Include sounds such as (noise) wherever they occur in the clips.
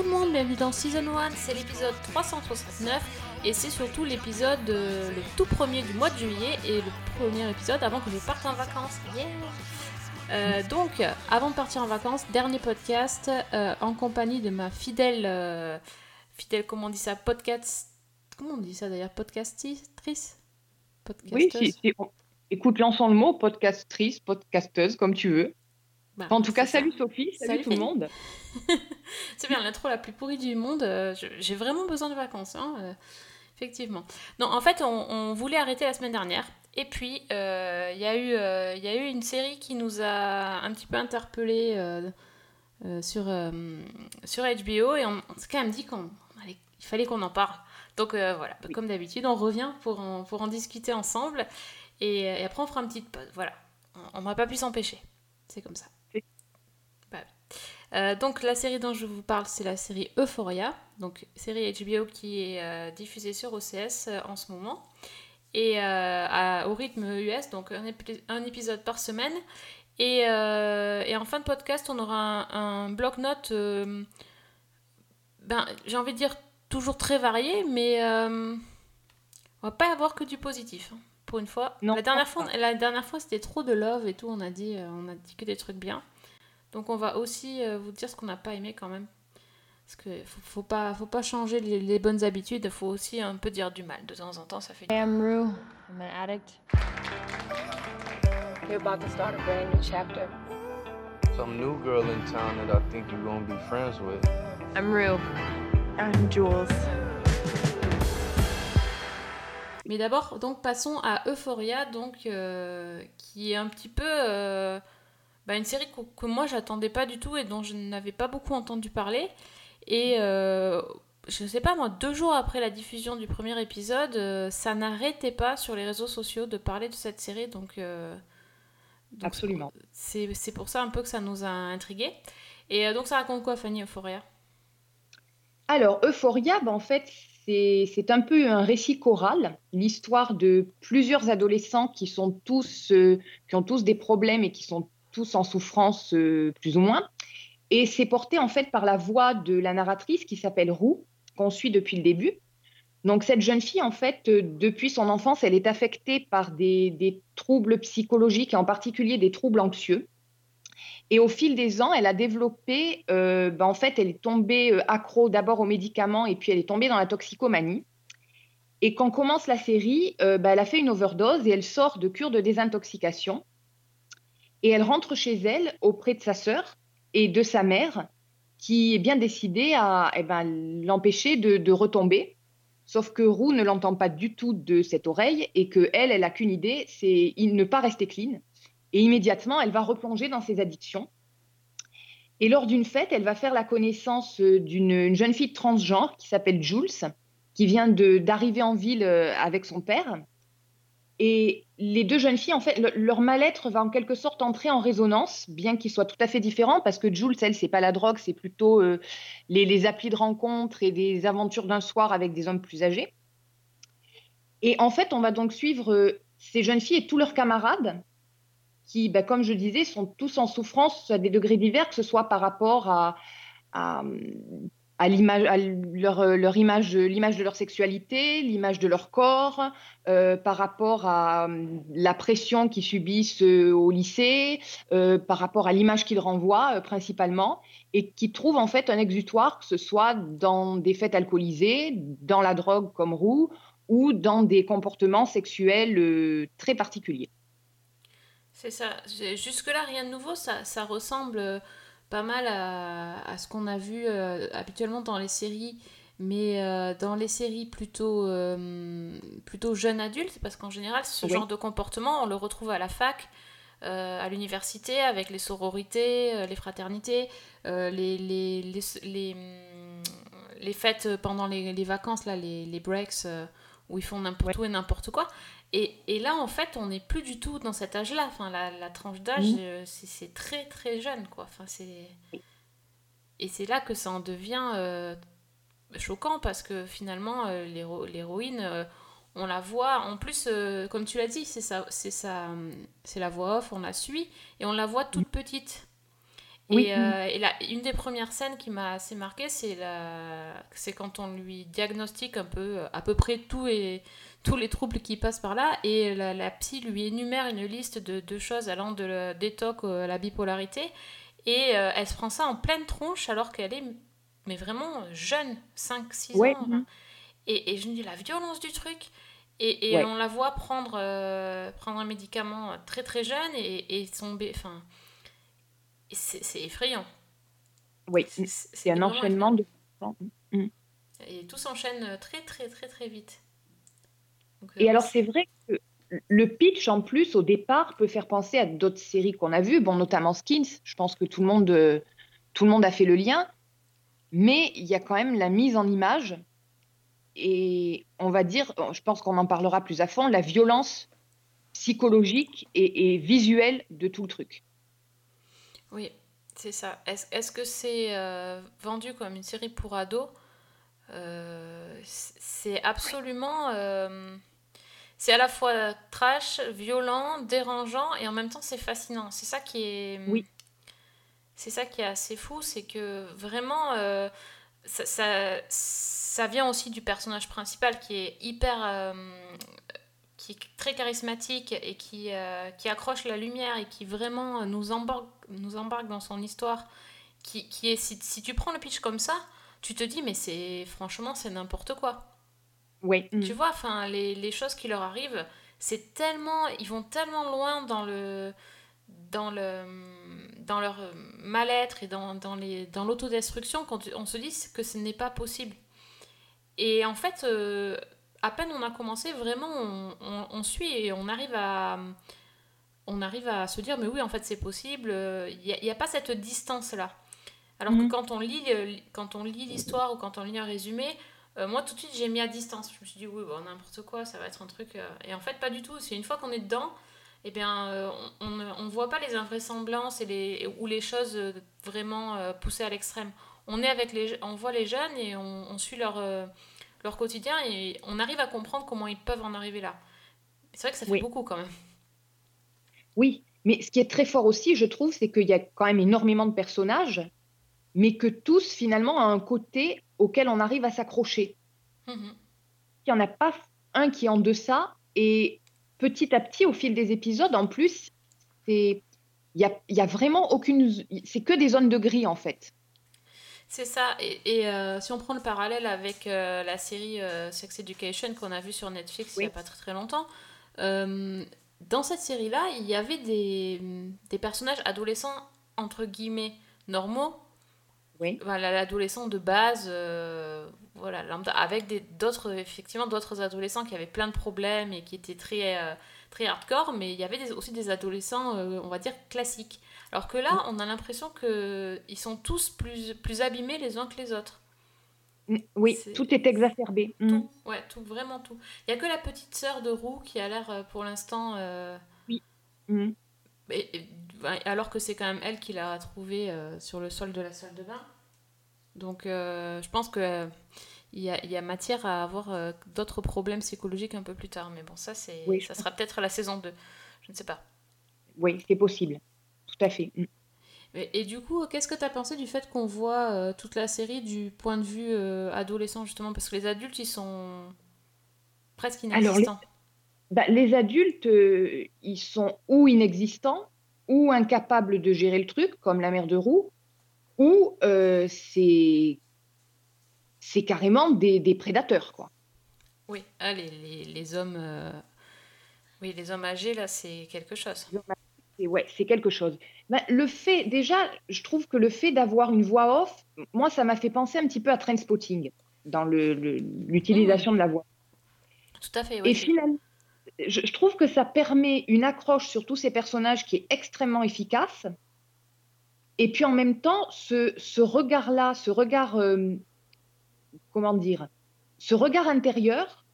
tout le monde, bienvenue dans Season 1, c'est l'épisode 369 et c'est surtout l'épisode, euh, le tout premier du mois de juillet et le premier épisode avant que je parte en vacances. Yeah Euh, donc, avant de partir en vacances, dernier podcast euh, en compagnie de ma fidèle, fidèle, comment on dit ça, podcast, comment on dit ça d'ailleurs, podcastitrice? Oui, Podcasteuse on- écoute, lançons le mot, podcastrice, podcasteuse, comme tu veux. Bah, En tout cas, ça. salut Sophie, salut, Salut tout le monde. (laughs) C'est bien, l'intro la plus pourrie du monde. euh, J'ai vraiment besoin de vacances, hein, euh, effectivement. Non, en fait, on, on voulait arrêter la semaine dernière. Et puis, euh, il y, a eu, euh, il y a eu une série qui nous a un petit peu interpellés euh, euh, sur, euh, sur HBO. Et on, on s'est quand même dit qu'il fallait qu'on en parle. Donc euh, voilà, comme d'habitude, on revient pour en, pour en discuter ensemble. Et, et après, on fera une petite pause. Voilà, on on n'a pas pu s'empêcher. C'est comme ça. Euh, donc la série dont je vous parle, c'est la série Euphoria, donc série HBO qui est euh, diffusée sur OCS euh, en ce moment et à- au rythme US, donc un, épi- un épisode par semaine. Et, et en fin de podcast, on aura un, un bloc-notes, ben, j'ai envie de dire toujours très varié, mais on va pas avoir que du positif. hein, pour une fois, Non, la dernière fois, pense la dernière fois c'était trop de love et tout. On a dit, on a dit que des trucs bien. Donc on va aussi euh, vous dire ce qu'on n'a pas aimé quand même. Parce que faut, faut pas, faut pas changer les, les bonnes habitudes. Il faut aussi un peu dire du mal de temps en temps. Ça fait. I am Rue. I'm an addict. You're about to start a brand new chapter. Some new girl in town that I think you're gonna be friends with. I'm Rue. I'm Jules. Mais d'abord, donc passons à Euphoria, donc euh, qui est un petit peu euh, bah, une série que, que moi j'attendais pas du tout et dont je n'avais pas beaucoup entendu parler. Et euh, je sais pas moi, deux jours après la diffusion du premier épisode, euh, ça n'arrêtait pas sur les réseaux sociaux de parler de cette série, donc. euh, donc Absolument. C'est c'est pour ça un peu que ça nous a intrigués. Et euh, donc ça raconte quoi, Fanny Euphoria? Alors, Euphoria, ben, en fait, c'est c'est un peu un récit choral, l'histoire de plusieurs adolescents qui sont tous, euh, qui ont tous des problèmes et qui sont tous en souffrance, euh, plus ou moins. Et c'est porté en fait par la voix de la narratrice qui s'appelle Roux, qu'on suit depuis le début. Donc cette jeune fille, en fait, euh, depuis son enfance, elle est affectée par des, troubles psychologiques et en particulier des troubles anxieux. Et au fil des ans, elle a développé, euh, ben, en fait, elle est tombée accro d'abord aux médicaments et puis elle est tombée dans la toxicomanie. Et quand commence la série, ben, elle a fait une overdose et elle sort de cure de désintoxication. Et elle rentre chez elle auprès de sa sœur et de sa mère qui est bien décidée à eh ben, l'empêcher de, retomber. Sauf que Roux ne l'entend pas du tout de cette oreille et que elle, elle a qu'une idée, c'est ne pas rester clean. Et immédiatement, elle va replonger dans ses addictions. Et lors d'une fête, elle va faire la connaissance euh, d'une une jeune fille transgenre qui s'appelle Jules, qui vient d'arriver en ville euh, avec son père. Et les deux jeunes filles, en fait, le- leur mal-être va en quelque sorte entrer en résonance, bien qu'ils soient tout à fait différents, parce que Jules, elle, c'est pas la drogue, c'est plutôt euh, les, applis de rencontre et des aventures d'un soir avec des hommes plus âgés. Et en fait, on va donc suivre euh, ces jeunes filles et tous leurs camarades qui, bah, comme je disais, sont tous en souffrance à des degrés divers, que ce soit par rapport à, à l'image, à leur, image, l'image de leur sexualité, l'image de leur corps, euh, par rapport à euh, la pression qu'ils subissent euh, au lycée, euh, par rapport à l'image qu'ils renvoient euh, principalement, et qui trouvent en fait un exutoire, que ce soit dans des fêtes alcoolisées, dans la drogue comme roux, ou dans des comportements sexuels euh, très particuliers. C'est ça. Jusque-là, rien de nouveau. Ça, ressemble euh, pas mal à, à ce qu'on a vu euh, habituellement dans les séries, mais euh, dans les séries plutôt, euh, plutôt jeunes adultes, parce qu'en général, ce Oui. genre de comportement, on le retrouve à la fac, à l'université, avec les sororités, les fraternités, les, les, les, les, les fêtes pendant les, les vacances, là, les, les breaks, où ils font n'importe où et n'importe quoi. Et, et là, en fait, on n'est plus du tout dans cet âge-là. Enfin, la, la tranche d'âge, euh, c'est très, très jeune, quoi. Enfin, c'est... Et c'est là que ça en devient euh, choquant, parce que finalement, euh, l'héro- l'héroïne, euh, on la voit. En plus, comme tu l'as dit, c'est ça, c'est ça, c'est la voix off, on la suit et on la voit toute petite. Et, euh, et une des premières scènes qui m'a assez marqué, c'est quand on lui diagnostique un peu, à peu près tout et tous les troubles qui passent par là, et la, la psy lui énumère une liste de, de choses allant de la détox à la bipolarité, et euh, elle se prend ça en pleine tronche alors qu'elle est, mais vraiment jeune, 5-6 Ouais. ans. hein. Et, et je me dis la violence du truc. Et, et Ouais. on la voit prendre, euh, prendre un médicament très très jeune et, et tomber. Enfin, c'est effrayant. Oui, C'est- un enchaînement de. effrayant. Et tout s'enchaîne très très très très vite. Et alors, c'est vrai que le pitch, en plus, au départ, peut faire penser à d'autres séries qu'on a vues, bon, notamment Skins. Je pense que tout le monde, euh, tout le monde a fait le lien. Mais il y a quand même la mise en image. Et on va dire, je pense qu'on en parlera plus à fond, la violence psychologique et, et visuelle de tout le truc. Oui, c'est ça. Est-ce que c'est euh, vendu comme une série pour ados? Euh, C'est absolument... euh, c'est à la fois trash, violent, dérangeant et en même temps c'est fascinant. C'est ça qui est... Oui. C'est ça qui est assez fou, c'est que vraiment... euh, ça, ça, ça vient aussi du personnage principal qui est hyper... euh, qui est très charismatique et qui, euh, qui accroche la lumière et qui vraiment nous embarque, nous embarque dans son histoire. Qui, qui est, si, si tu prends le pitch comme ça, tu te dis, mais c'est franchement, c'est n'importe quoi. Oui. Tu vois, enfin, les, les choses qui leur arrivent, c'est tellement, ils vont tellement loin dans le, dans le, dans leur mal-être et dans, dans les, dans l'autodestruction qu'on on se dit que ce n'est pas possible. Et en fait, euh, à peine on a commencé, vraiment, on, on- on suit et on arrive à, on arrive à se dire, mais oui, en fait, c'est possible. Il n'y a, pas cette distance-là. Alors Mhm. que quand on lit, quand on lit l'histoire ou quand on lit un résumé, euh, moi, tout de suite, j'ai mis à distance. Je me suis dit, oui, bon, n'importe quoi, ça va être un truc. euh, Et en fait, pas du tout. C'est une fois qu'on est dedans, eh bien, euh, on ne on, voit pas les invraisemblances et les, ou les choses vraiment poussées à l'extrême. On est avec les, on voit les jeunes et on, on suit leur, leur quotidien et on arrive à comprendre comment ils peuvent en arriver là. C'est vrai que ça fait Oui. beaucoup quand même. Oui, mais ce qui est très fort aussi, je trouve, c'est qu'il y a quand même énormément de personnages, mais que tous, finalement, ont un côté auquel on arrive à s'accrocher. Mhm. Il n'y en a pas un qui est en deçà, et petit à petit, au fil des épisodes, en plus, c'est... Il y a, y a vraiment aucune... C'est que des zones de gris, en fait. C'est ça. Et, et, euh, si on prend le parallèle avec euh, la série euh, Sex Education qu'on a vue sur Netflix il n'y a pas très très longtemps, dans cette série-là, il y avait des, des personnages adolescents, entre guillemets, normaux. Oui. Voilà, l'adolescent de base, euh, voilà, lambda, avec d'autres, effectivement, d'autres adolescents qui avaient plein de problèmes et qui étaient très, euh, très hardcore, mais il y avait des- aussi des adolescents, euh, on va dire, classiques. Alors que là, on a l'impression qu'ils sont tous plus, plus abîmés les uns que les autres. Mm, Oui, tout est exacerbé. Mm. Tout, ouais, tout, vraiment tout. Il y a que la petite sœur de Roux qui a l'air, pour l'instant, euh, Mm. Et- et- ouais, alors que c'est quand même elle qui l'a trouvé euh, sur le sol de la salle de bain. Donc, euh, je pense que euh, il y, a, il y a matière à avoir euh, d'autres problèmes psychologiques un peu plus tard. Mais bon, ça, c'est, Oui, ça sera peut-être la saison 2. Je ne sais pas. Oui, c'est possible. Tout à fait. Mm. Et du coup, qu'est-ce que tu as pensé du fait qu'on voit euh, toute la série du point de vue euh, adolescent, justement? Parce que les adultes, ils sont presque Alors, les- inexistants. Bah, les adultes, euh, ils sont ou inexistants, ou incapables de gérer le truc, comme la mère de roue, ou euh, c'est c'est carrément des, des prédateurs, quoi. Oui, ah, les, les, les hommes... euh, Oui, les hommes âgés, là, c'est quelque chose. Et ouais, c'est quelque chose. Bah, le fait, déjà, je trouve que le fait d'avoir une voix off, moi, ça m'a fait penser un petit peu à Trainspotting dans le- le- l'utilisation de la voix. Tout à fait, Et oui. finalement, je, je trouve que ça permet une accroche sur tous ces personnages qui est extrêmement efficace. Et puis en même temps, ce, ce regard-là, ce regard, euh, comment dire, ce regard intérieur,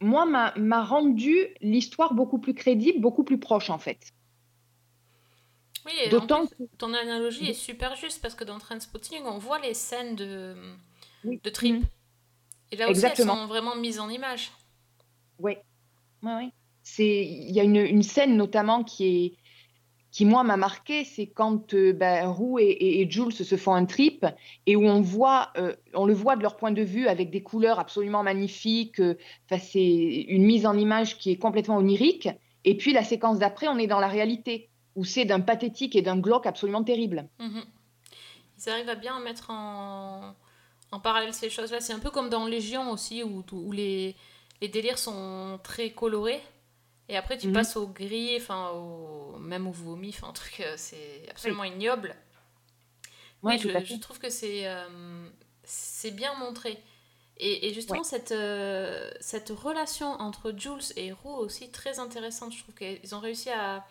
moi, m'a rendu l'histoire beaucoup plus crédible, beaucoup plus proche en fait. Oui, et en D'autant plus, ton analogie est super juste parce que dans Trainspotting, on voit les scènes de, Oui. de trip. Mhm. Et là aussi, Exactement. elles sont vraiment mises en image. Ouais, ouais, ouais. C'est, il y a une, une scène notamment qui est, qui moi m'a marqué, c'est quand euh, ben, Roux et, et- et Jules se font un trip et où on voit, euh, on le voit de leur point de vue avec des couleurs absolument magnifiques. euh, Enfin, c'est une mise en image qui est complètement onirique. Et puis la séquence d'après, on est dans la réalité où c'est d'un pathétique et d'un glauque absolument terrible. Mhm. Ils arrivent à bien mettre en, en parallèle ces choses-là. C'est un peu comme dans Légion aussi, où, où les, les délires sont très colorés. Et après, tu Mhm. passes au gris, enfin, au, même au vomi, enfin, un truc, euh, c'est absolument ignoble. Ouais, je, trouve que c'est euh, c'est bien montré. Et, et justement, cette, euh, cette relation entre Jules et Roux aussi très intéressante. Je trouve qu'ils ont réussi à,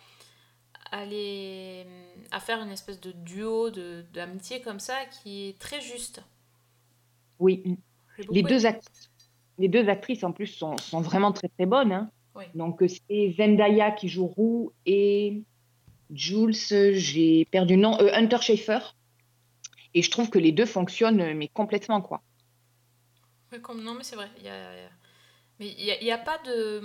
à, les, à faire une espèce de duo de- d'amitié comme ça qui est très juste. Oui. Les deux, act- les deux actrices en plus sont, sont vraiment très très bonnes. hein. Oui. Donc euh, c'est Zendaya qui joue Roux et Jules, euh, j'ai perdu le nom, euh, Hunter Schafer. Et je trouve que les deux fonctionnent euh, mais complètement quoi. Non, mais c'est vrai. Il y a, il y a- Mais il n'y a, pas de.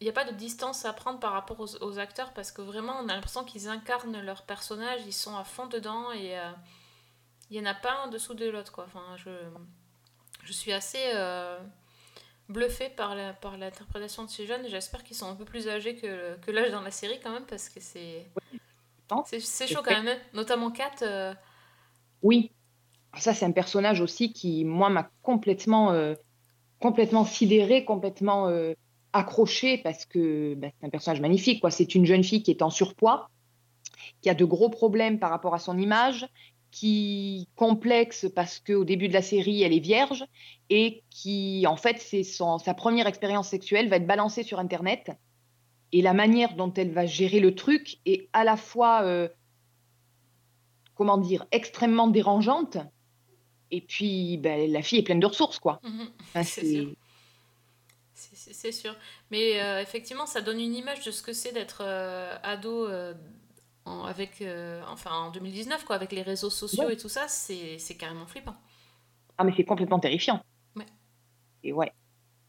Il n'y a pas de distance à prendre par rapport aux, aux acteurs parce que vraiment, on a l'impression qu'ils incarnent leur personnage, ils sont à fond dedans et euh, il n'y en a pas un dessous de l'autre. quoi. Enfin, je, je suis assez euh, bluffée par la- par l'interprétation de ces jeunes. J'espère qu'ils sont un peu plus âgés que, que l'âge dans la série quand même parce que c'est. C'est c'est chaud quand même, hein. notamment Kat. euh, Oui, ça c'est un personnage aussi qui moi m'a complètement euh, complètement sidéré, complètement euh, accroché parce que bah, c'est un personnage magnifique quoi. C'est une jeune fille qui est en surpoids, qui a de gros problèmes par rapport à son image, qui complexe parce qu'au début de la série elle est vierge et qui en fait c'est son sa première expérience sexuelle va être balancée sur internet et la manière dont elle va gérer le truc est à la fois euh, comment dire extrêmement dérangeante et puis ben, la fille est pleine de ressources quoi. Enfin, C'est sûr. C'est- C'est c'est sûr. Mais euh, effectivement, ça donne une image de ce que c'est d'être euh, ado euh, en, avec, euh, enfin, en 2019, quoi, avec les réseaux sociaux Ouais. et tout ça. C'est c'est carrément flippant. Ah mais c'est complètement terrifiant. Ouais. Et ouais.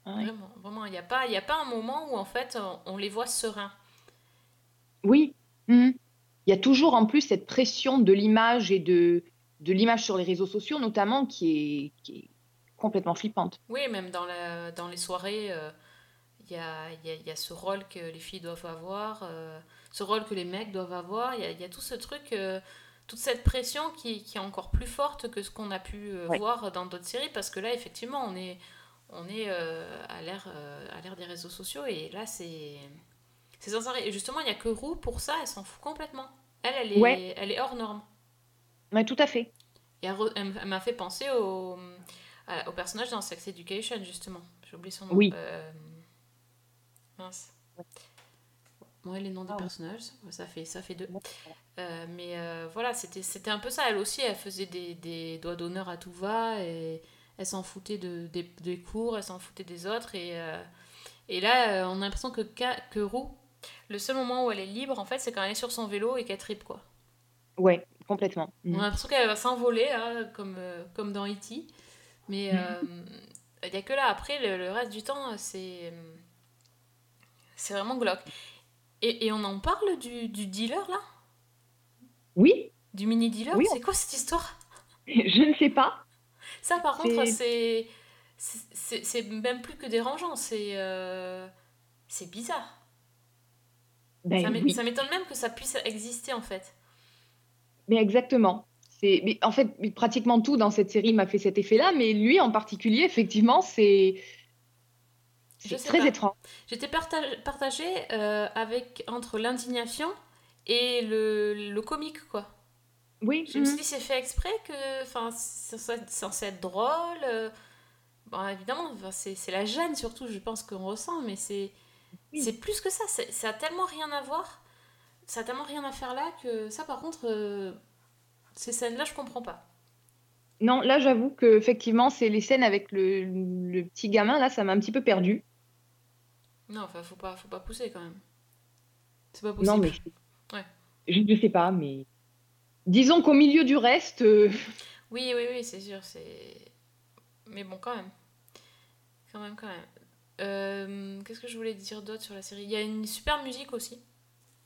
Ah ouais. Vraiment, vraiment. Il n'y a, pas- y a pas un moment où, en fait, on, on les voit sereins. Oui. Mhm. Il y a toujours en plus cette pression de l'image et de, de l'image sur les réseaux sociaux notamment qui est, qui est complètement flippante. Oui, même dans, la, dans les soirées, euh, il y, a, y, a, y a ce rôle que les filles doivent avoir, euh, ce rôle que les mecs doivent avoir. Il y a, il y a tout ce truc, euh, toute cette pression qui, qui est encore plus forte que ce qu'on a pu euh, Ouais. voir dans d'autres séries, parce que là, effectivement, on est, on est euh, à l'ère des réseaux sociaux, et là, c'est c'est sans arrêt. Et justement, il n'y a que Roux pour ça, elle s'en fout complètement. Elle, elle est, Ouais. elle est hors norme. Ouais, tout à fait. Et elle, m'a fait penser au, au personnage dans Sex Education, justement. J'ai oublié son nom. Oui. Euh, mince. Ouais, les noms des Ah personnages, ça fait, ça fait deux. Euh, mais euh, voilà, c'était un peu ça. Elle aussi, elle faisait des, des doigts d'honneur à tout va. Et elle s'en foutait de, des, des cours, elle s'en foutait des autres. Et, euh, et là, on a l'impression que, que Roux, le seul moment où elle est libre, en fait, c'est quand elle est sur son vélo et qu'elle tripe, quoi. Ouais, complètement. On a Mhm. l'impression qu'elle va s'envoler, hein, comme, comme dans E.T. Mais euh, il n'y a que là. Après, le, le reste du temps, c'est c'est vraiment glauque. Et, et on en parle du, du dealer, là? Oui, Du mini-dealer? Oui, on- C'est quoi cette histoire? (laughs) Je ne sais pas. Ça, par contre, C'est- même plus que dérangeant. C'est euh, c'est bizarre. Ben ça oui. m'étonne même que ça puisse exister, en fait. Mais exactement. Mais en fait, pratiquement tout dans cette série m'a fait cet effet-là, mais lui en particulier, effectivement, c'est, c'est très pas. étrange. J'étais partagée euh, avec, entre l'indignation et le, le comique, quoi. Oui, Je me suis mhm. dit, c'est fait exprès que. C'est censé- être drôle. euh, Bon, évidemment, c'est la gêne surtout, je pense qu'on ressent, mais c'est Oui. plus que ça. Ça a tellement rien à voir. Ça a tellement rien à faire là que ça, par contre, euh, ces scènes-là, je comprends pas. Non, là, j'avoue que effectivement, c'est les scènes avec le, le petit gamin, là, ça m'a un petit peu perdu. Non, enfin, faut pas, faut pas pousser quand même. C'est pas possible. Non, mais Ouais. je ne sais pas, mais disons qu'au milieu du reste, euh, Oui, oui, oui, c'est sûr, c'est. Mais bon, quand même. Quand même, quand même. Euh, Qu'est-ce que je voulais dire d'autre sur la série? Il y a une super musique aussi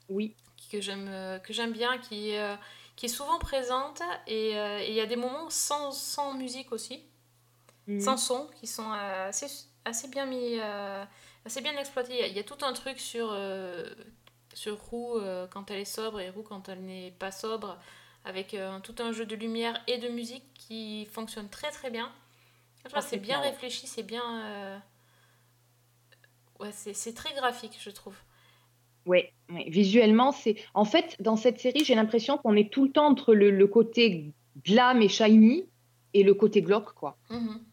Oui. que j'aime euh, que j'aime bien, qui, euh, qui est souvent présente et il y a des moments sans, sans musique aussi, Mhm. sans son, qui sont assez, assez bien mis, assez bien exploités. Il y a, il y a tout un truc sur, euh, sur Roux euh, quand elle est sobre et Roux quand elle n'est pas sobre, avec euh, tout un jeu de lumière et de musique qui fonctionne très très bien. C'est bien réfléchi, c'est bien... Ouais, c'est c'est très graphique, je trouve. Ouais, ouais. Visuellement, c'est. En fait, dans cette série, j'ai l'impression qu'on est tout le temps entre le, le côté glam et shiny et le côté glauque, quoi. Mhm.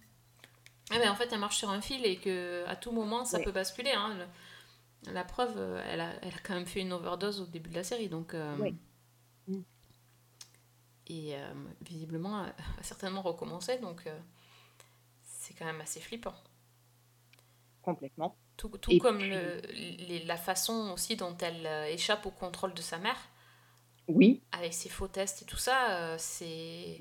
Ah ben, en fait, elle marche sur un fil et que à tout moment, ça Ouais. peut basculer. hein. Le- La preuve, euh, elle a, elle a quand même fait une overdose au début de la série. Donc, euh, Ouais. Mm. Et euh, visiblement, (laughs) elle va certainement recommencer. Donc, euh, c'est quand même assez flippant. Complètement. Tout, comme puis- le- les- la façon aussi dont elle échappe au contrôle de sa mère, Oui, avec ses faux tests et tout ça, c'est.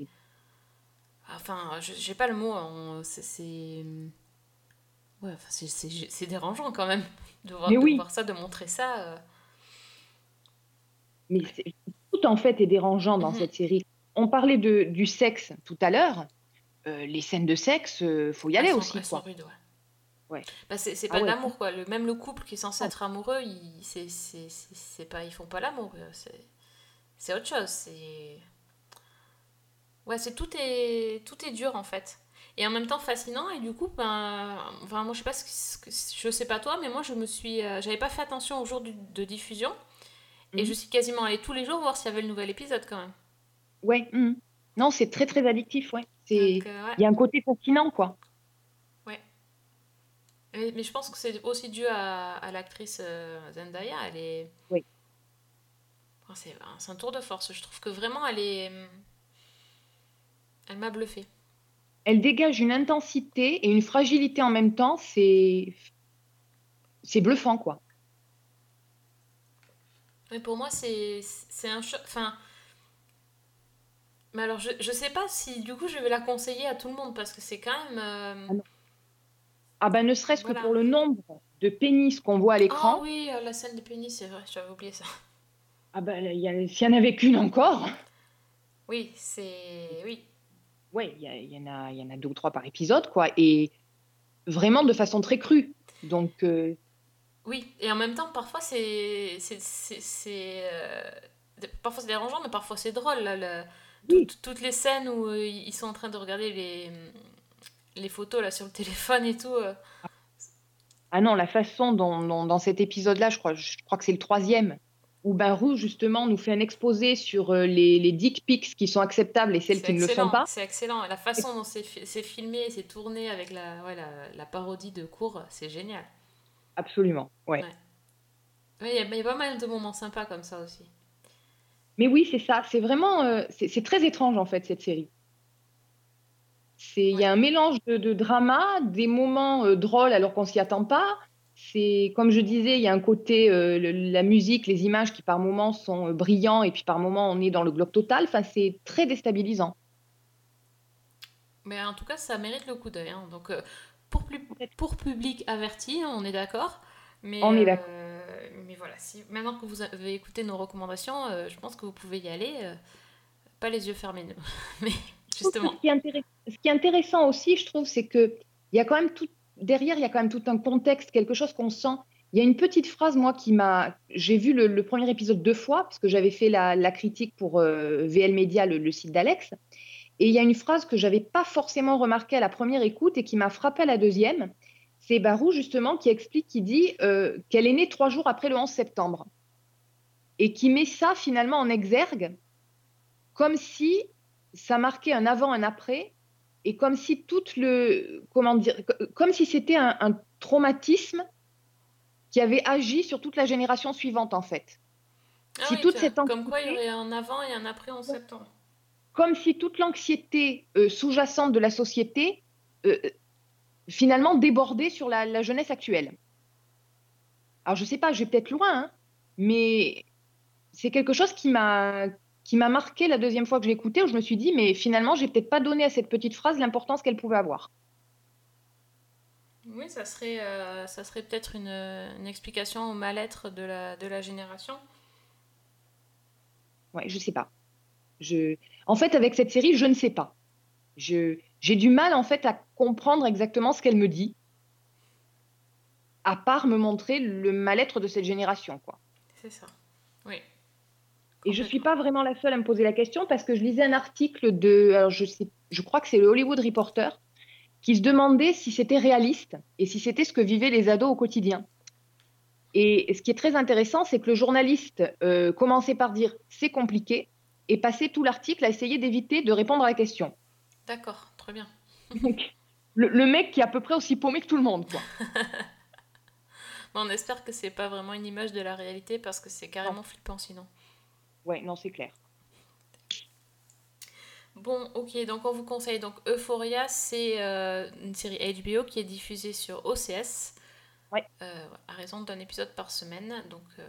Enfin, je- j'ai pas le mot, on- c'est. Ouais, enfin, c'est- dérangeant quand même de voir, de oui. voir ça, de montrer ça. euh. mais tout en fait est dérangeant dans Mhm. cette série. On parlait de, du sexe tout à l'heure. Euh, les scènes de sexe, euh, faut y aller sont- aussi, quoi. rudes, ouais. Ouais. Bah, c'est Ah pas de ouais. l'amour, quoi. Le, même le couple qui est censé Oh. être amoureux, ils, c'est, pas, ils font pas l'amour. euh, C'est, c'est autre chose. C'est... Ouais, c'est tout est, tout est dur en fait. Et en même temps fascinant. Et du coup, ben, enfin, moi je sais pas ce que, je sais pas toi, mais moi je me suis, euh, j'avais pas fait attention au jour du- de diffusion. Et Mhm. je suis quasiment allée tous les jours voir s'il y avait le nouvel épisode quand même. Ouais. mhm. Non, c'est très très addictif, ouais. C'est. Euh, ouais. Il y a un côté fascinant, quoi. Mais, mais je pense que c'est aussi dû à, à l'actrice euh, Zendaya. Elle est. Oui. Enfin, c'est c'est un tour de force. Je trouve que vraiment, elle est. Elle m'a bluffé. Elle dégage une intensité et une fragilité en même temps. C'est. C'est bluffant, quoi. Mais pour moi, c'est c'est un choc. Enfin. Mais alors, je, je sais pas si du coup je vais la conseiller à tout le monde parce que c'est quand même. euh, Ah. Ah ben, ne serait-ce Voilà. que pour le nombre de pénis qu'on voit à Ah l'écran. oui, euh, la scène de pénis, c'est vrai, j'avais oublié ça. Ah ben, s'il y en avait qu'une encore. Oui, c'est. Oui. Ouais, il y, en a, il y en a deux ou trois par épisode, quoi. Et vraiment de façon très crue. Donc, euh, Oui, et en même temps, parfois c'est. c'est, c'est, c'est, euh, Parfois c'est dérangeant, mais parfois c'est drôle. Là, le- Oui. toutes, toutes les scènes où euh, ils sont en train de regarder les, les photos là, sur le (laughs) téléphone et tout. euh, ah non, la façon dont, dont- dans cet épisode-là, je crois, je crois que c'est le troisième, où Barou, justement, nous fait un exposé sur euh, les, les dick pics qui sont acceptables et celles qui ne le sont pas. C'est excellent. La façon dont c'est, fi- c'est filmé, c'est tourné avec la, ouais, la, la parodie de cours, c'est génial. Absolument, ouais. Ouais. Ouais, Il y, a- il y a pas mal de moments sympas comme ça aussi. Mais oui, c'est ça. C'est vraiment, euh, c'est très étrange en fait cette série. C'est, il y a un mélange de, de drama, des moments euh, drôles alors qu'on s'y attend pas. C'est, comme je disais, il y a un côté, euh, le- la musique, les images qui par moments sont euh, brillants et puis par moments on est dans le bloc total. Enfin, c'est très déstabilisant. Mais en tout cas, ça mérite le coup d'œil. hein. Donc, euh, pour, plus, pour public averti, on est d'accord. Mais, On est euh, d'accord. mais voilà, si, maintenant que vous avez écouté nos recommandations, je pense que vous pouvez y aller. pas les yeux fermés, (laughs) mais justement. Ce qui, est ce qui est intéressant aussi, je trouve, c'est que il y a quand même tout derrière, il y a quand même tout un contexte, quelque chose qu'on sent. Il y a une petite phrase, moi, qui m'a. J'ai vu le, premier épisode deux fois, parce que j'avais fait la, critique pour euh, VL Media, le, le site d'Alex. Et il y a une phrase que j'avais pas forcément remarquée à la première écoute et qui m'a frappée à la deuxième. C'est Barou, justement, qui explique, qui dit euh, qu'elle est née trois jours après le 11 septembre. Et qui met ça, finalement, en exergue, comme si ça marquait un avant, un après, et comme si tout le, comment dire, co- comme si c'était un, un traumatisme qui avait agi sur toute la génération suivante en fait. Ah si oui, toute cette Comme quoi, il y aurait un avant et un après en septembre. Comme si toute l'anxiété euh, sous-jacente de la société euh, euh, finalement débordait sur la, la jeunesse actuelle. Alors je sais pas, je vais peut-être loin, hein, mais c'est quelque chose qui m'a qui m'a marqué la deuxième fois que je l'écoutais, où je me suis dit, mais finalement, j'ai peut-être pas donné à cette petite phrase l'importance qu'elle pouvait avoir. Oui, ça serait, euh, ça serait peut-être une, une explication au mal-être de la, de la génération. Ouais, je sais pas. Je... En fait, avec cette série, je ne sais pas. Je... J'ai du mal, en fait, à comprendre exactement ce qu'elle me dit, à part me montrer le mal-être de cette génération, quoi. C'est ça. Et je suis pas vraiment la seule à me poser la question parce que je lisais un article de, alors je sais, je crois que c'est le Hollywood Reporter, qui se demandait si c'était réaliste et si c'était ce que vivaient les ados au quotidien. Et ce qui est très intéressant, c'est que le journaliste euh, commençait par dire c'est compliqué et passait tout l'article à essayer d'éviter de répondre à la question. D'accord, très bien. (laughs) Donc, le, le mec qui est à peu près aussi paumé que tout le monde, quoi. (laughs) On espère que c'est pas vraiment une image de la réalité parce que c'est carrément flippant sinon. Ouais, non, c'est clair. Bon, ok, donc on vous conseille. Donc Euphoria, c'est euh, une série HBO qui est diffusée sur OCS. Ouais. Euh, à raison d'un épisode par semaine. Donc euh,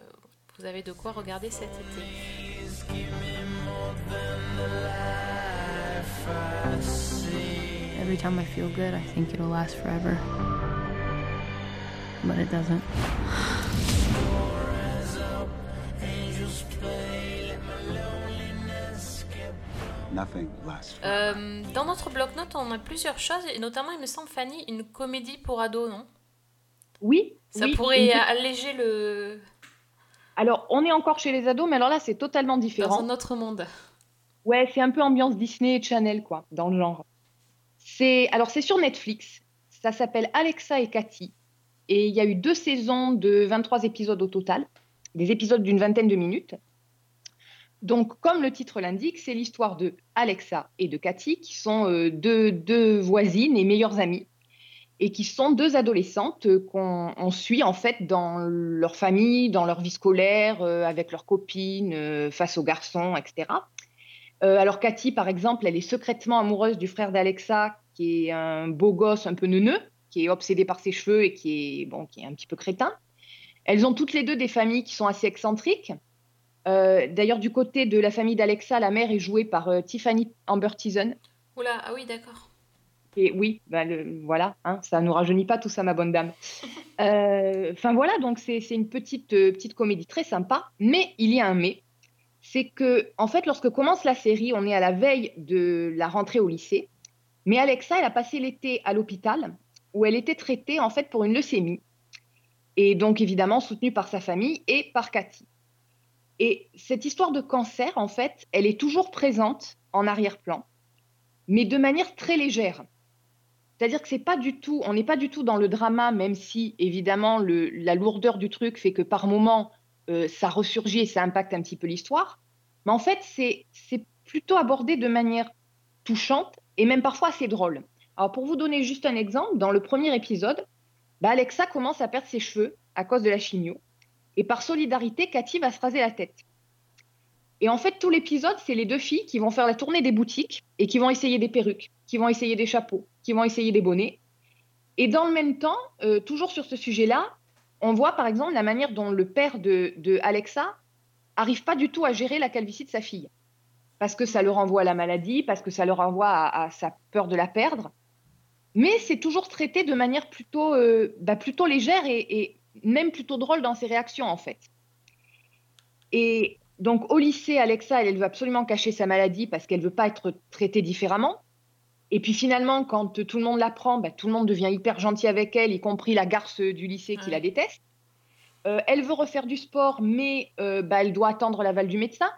vous avez de quoi regarder cet été. Every time I feel good, I think it'll last forever. But it doesn't. Euh, dans notre bloc-notes, on a plusieurs choses, et notamment, il me semble, Fanny, une comédie pour ados, non? Oui. Ça oui, pourrait une- alléger le. Alors, on est encore chez les ados, mais alors là, c'est totalement dans différent. un autre monde. Ouais, c'est un peu ambiance Disney et Channel, quoi, dans le genre. C'est alors c'est sur Netflix. Ça s'appelle Alexa et Cathy. Et il y a eu deux saisons de 23 épisodes au total, des épisodes d'une vingtaine de minutes. Donc, comme le titre l'indique, c'est l'histoire de Alexa et de Cathy, qui sont euh, deux, voisines et meilleures amies, et qui sont deux adolescentes euh, qu'on on suit en fait dans leur famille, dans leur vie scolaire, euh, avec leurs copines, face aux garçons, etc. Alors Cathy, par exemple, elle est secrètement amoureuse du frère d'Alexa, qui est un beau gosse un peu neuneux, qui est obsédé par ses cheveux et qui est, bon, qui est un petit peu crétin. Elles ont toutes les deux des familles qui sont assez excentriques. Euh, D'ailleurs, du côté de la famille d'Alexa, la mère est jouée par euh, Tiffany Amber Thiessen. Oula, ah oui, d'accord. Et oui, bah, le- voilà, hein, ça ne nous rajeunit pas tout ça, ma bonne dame. (laughs) Euh, Enfin voilà, donc c'est une petite, petite comédie très sympa, mais il y a un mais. C'est que, en fait, lorsque commence la série, on est à la veille de la rentrée au lycée, mais Alexa, elle a passé l'été à l'hôpital où elle était traitée en fait pour une leucémie, et donc évidemment soutenue par sa famille et par Cathy. Et cette histoire de cancer, en fait, elle est toujours présente en arrière-plan, mais de manière très légère. C'est-à-dire que c'est pas du tout, on n'est pas du tout dans le drama, même si évidemment la lourdeur du truc fait que par moment euh, ça ressurgit et ça impacte un petit peu l'histoire. Mais en fait, c'est c'est plutôt abordé de manière touchante et même parfois assez drôle. Alors pour vous donner juste un exemple, dans le premier épisode, bah, Alexa commence à perdre ses cheveux à cause de la chimio. Et par solidarité, Cathy va se raser la tête. Et en fait, tout l'épisode, c'est les deux filles qui vont faire la tournée des boutiques et qui vont essayer des perruques, qui vont essayer des chapeaux, qui vont essayer des bonnets. Et dans le même temps, euh, toujours sur ce sujet-là, on voit par exemple la manière dont le père de, de Alexa arrive pas du tout à gérer la calvitie de sa fille. Parce que ça le renvoie à la maladie, parce que ça le renvoie à, sa peur de la perdre. Mais c'est toujours traité de manière plutôt, euh, bah, légère et même plutôt drôle dans ses réactions en fait. Et donc au lycée, Alexa, elle, elle veut absolument cacher sa maladie parce qu'elle veut pas être traitée différemment. Et puis finalement, quand tout le monde l'apprend, bah, tout le monde devient hyper gentil avec elle, y compris la garce du lycée qui Ouais. la déteste. Euh, elle veut refaire du sport, mais euh, bah, elle doit attendre l'aval du médecin.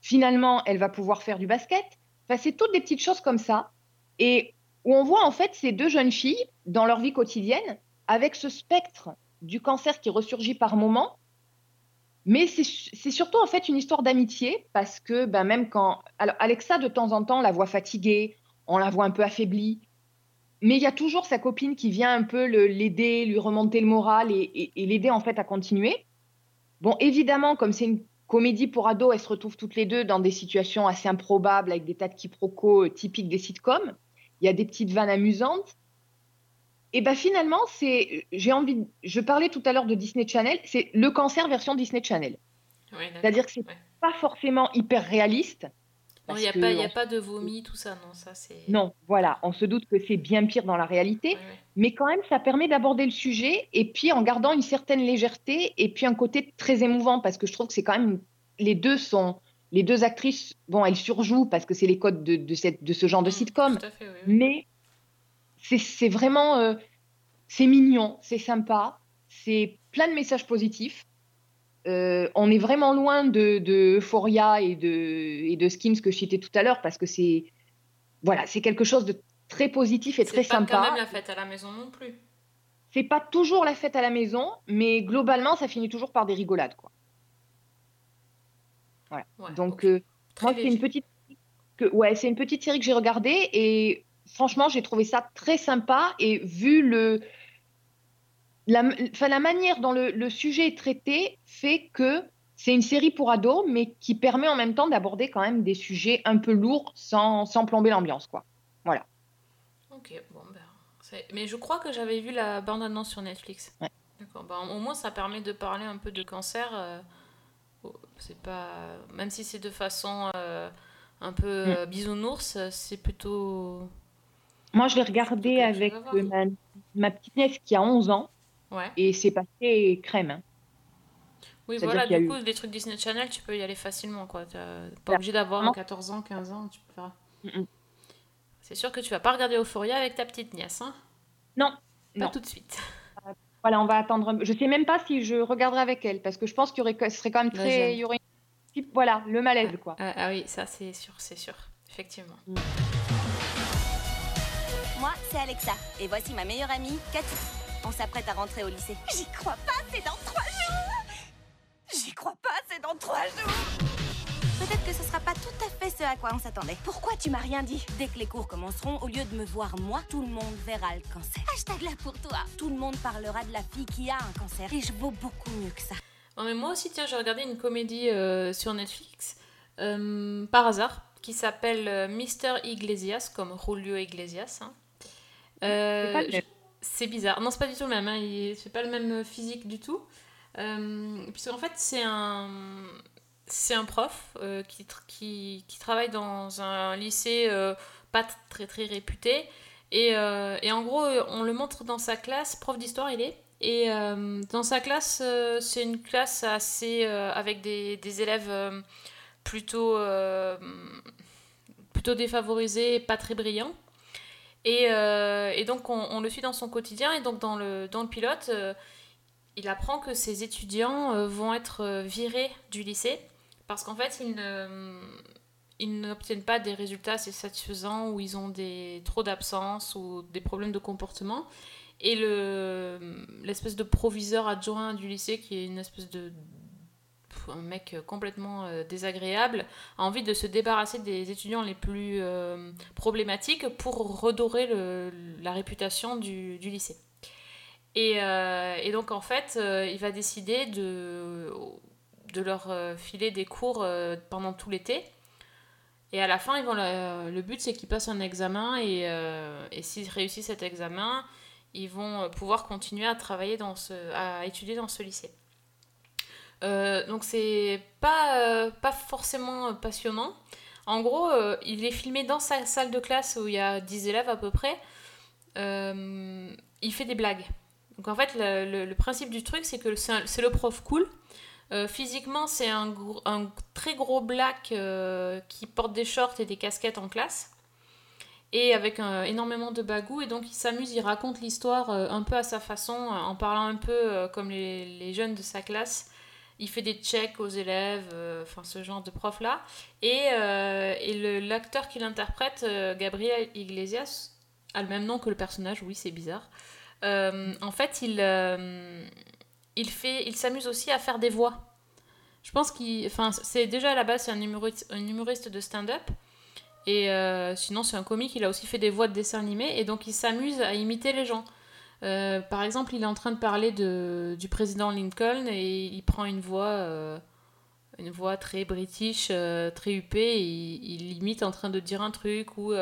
Finalement, elle va pouvoir faire du basket. Enfin, c'est toutes des petites choses comme ça. Et où on voit en fait ces deux jeunes filles dans leur vie quotidienne avec ce spectre du cancer qui ressurgit par moments. Mais c'est surtout en fait une histoire d'amitié parce que ben, même quand alors Alexa de temps en temps on la voit fatiguée, on la voit un peu affaiblie, mais il y a toujours sa copine qui vient un peu l'aider, lui remonter le moral et, et- et l'aider en fait à continuer. Bon, évidemment, comme c'est une comédie pour ados, elles se retrouvent toutes les deux dans des situations assez improbables avec des tas de quiproquos euh, typiques des sitcoms. Il y a des petites vannes amusantes. Et ben finalement, c'est, j'ai envie, je parlais tout à l'heure de Disney Channel, c'est le cancer version Disney Channel. C'est-à-dire que c'est Ouais. pas forcément hyper réaliste, Il n'y a, pas- y a on- pas de vomi, tout ça, non, ça c'est... Non, voilà, on se doute que c'est bien pire dans la réalité, Ouais, ouais. mais quand même, ça permet d'aborder le sujet et puis en gardant une certaine légèreté et puis un côté très émouvant parce que je trouve que c'est quand même les deux sont les deux actrices, bon, elles surjouent parce que c'est les codes de, de, cette, de ce genre de Mm, sitcom, Tout à fait, oui, oui. mais c'est vraiment euh, c'est mignon, c'est sympa, c'est plein de messages positifs. Euh, on est vraiment loin de, de Euphoria et de, et de Skins que je citais tout à l'heure parce que c'est voilà, c'est quelque chose de très positif et très C'est pas quand sympa. même la fête à la maison non plus. C'est pas toujours la fête à la maison, mais globalement, ça finit toujours par des rigolades, quoi. Voilà. Ouais, Donc, euh, moi, c'est une petite, que, ouais, c'est une petite série que j'ai regardée et franchement, j'ai trouvé ça très sympa et vu le, la, enfin, la manière dont le, le sujet est traité fait que c'est une série pour ados, mais qui permet en même temps d'aborder quand même des sujets un peu lourds sans, sans plomber l'ambiance, quoi. Ok, bon, ben. Mais je crois que j'avais vu la bande-annonce sur Netflix. Ouais. D'accord, ben, au moins ça permet de parler un peu de cancer. euh, C'est pas. Même si c'est de façon euh, un peu Mm. euh, bisounours, c'est plutôt. Moi, je l'ai regardé avec euh, ma, ma petite nièce qui a 11 ans Ouais. et c'est passé crème. hein. Oui, voilà, du eu- coup, les trucs Disney Channel, tu peux y aller facilement, quoi. Pas Voilà. obligé d'avoir Vraiment. 14 ans, 15 ans, tu peux faire. Mm, mm. C'est sûr que tu vas pas regarder Euphoria avec ta petite nièce, hein Non, Pas non. tout de suite. Voilà, on va attendre. Je sais même pas si je regarderai avec elle parce que je pense qu'il y aurait, ce serait quand même La très, il y aurait voilà, le malaise quoi. Ah, ah oui, ça c'est sûr, c'est sûr, effectivement. Moi, c'est Alexa. Et voici ma meilleure amie, Cathy. On s'apprête à rentrer au lycée. J'y crois pas, c'est dans trois jours J'y crois pas, c'est dans trois jours Peut-être que ce sera pas tout à fait ce à quoi on s'attendait. Pourquoi tu m'as rien dit? Dès que les cours commenceront, au lieu de me voir moi, tout le monde verra le cancer. Hashtag là pour toi Tout le monde parlera de la fille qui a un cancer. Et je vaux beaucoup mieux que ça. Non, mais moi aussi, tiens, j'ai regardé une comédie euh, sur Netflix, euh, par hasard, qui s'appelle euh, Mister Iglesias, comme Julio Iglesias. hein. Euh, C'est bizarre. Non, c'est pas du tout le même. Hein. Il c'est pas le même physique du tout. Euh, puisqu'en fait, c'est un, c'est un prof euh, qui, tr- qui, qui travaille dans un lycée euh, pas très très réputé. Et, euh, et en gros, on le montre dans sa classe, prof d'histoire il est. Et euh, dans sa classe, euh, c'est une classe assez euh, avec des, des élèves euh, plutôt, euh, plutôt défavorisés, pas très brillants. Et, euh, et donc on, le suit dans son quotidien. Et donc dans le, dans le pilote, euh, il apprend que ses étudiants euh, vont être virés du lycée parce qu'en fait, ils ne- ils n'obtiennent pas des résultats assez satisfaisants ou ils ont des, trop d'absence ou des problèmes de comportement. Et le l'espèce de proviseur adjoint du lycée, qui est une espèce de un mec complètement euh, désagréable, a envie de se débarrasser des étudiants les plus euh, problématiques pour redorer la réputation du, lycée. Et, euh, donc en fait, euh, il va décider de, leur euh, filer des cours euh, pendant tout l'été. Et à la fin, ils vont le, but, c'est qu'ils passent un examen et, euh, et s'ils réussissent cet examen, ils vont euh, pouvoir continuer à travailler dans ce, à étudier dans ce lycée. Euh, donc c'est pas, euh, pas forcément euh, passionnant. En gros, il est filmé dans sa salle de classe où il y a 10 élèves à peu près. Il fait des blagues. Donc en fait, le, principe du truc, c'est que c'est le prof cool. Physiquement, c'est un, très gros black qui porte des shorts et des casquettes en classe. Et avec énormément de bagou. Et donc, il s'amuse, il raconte l'histoire un peu à sa façon, en parlant un peu comme les jeunes de sa classe. Il fait des checks aux élèves, euh, enfin ce genre de prof-là. Et, euh, et l'acteur qui l'interprète, euh, Gabriel Iglesias, a le même nom que le personnage, oui, c'est bizarre. Euh, en fait, il, il, il s'amuse aussi à faire des voix. Je pense qu'il. Enfin, c'est déjà à la base, c'est un humoriste, un humoriste de stand-up. Et sinon, c'est un comique, il a aussi fait des voix de dessins animés. Et donc, il s'amuse à imiter les gens. Euh, par exemple, il est en train de parler de, du président Lincoln et il prend une voix, euh, une voix très british, euh, très huppée. Et il, il imite en train de dire un truc ou.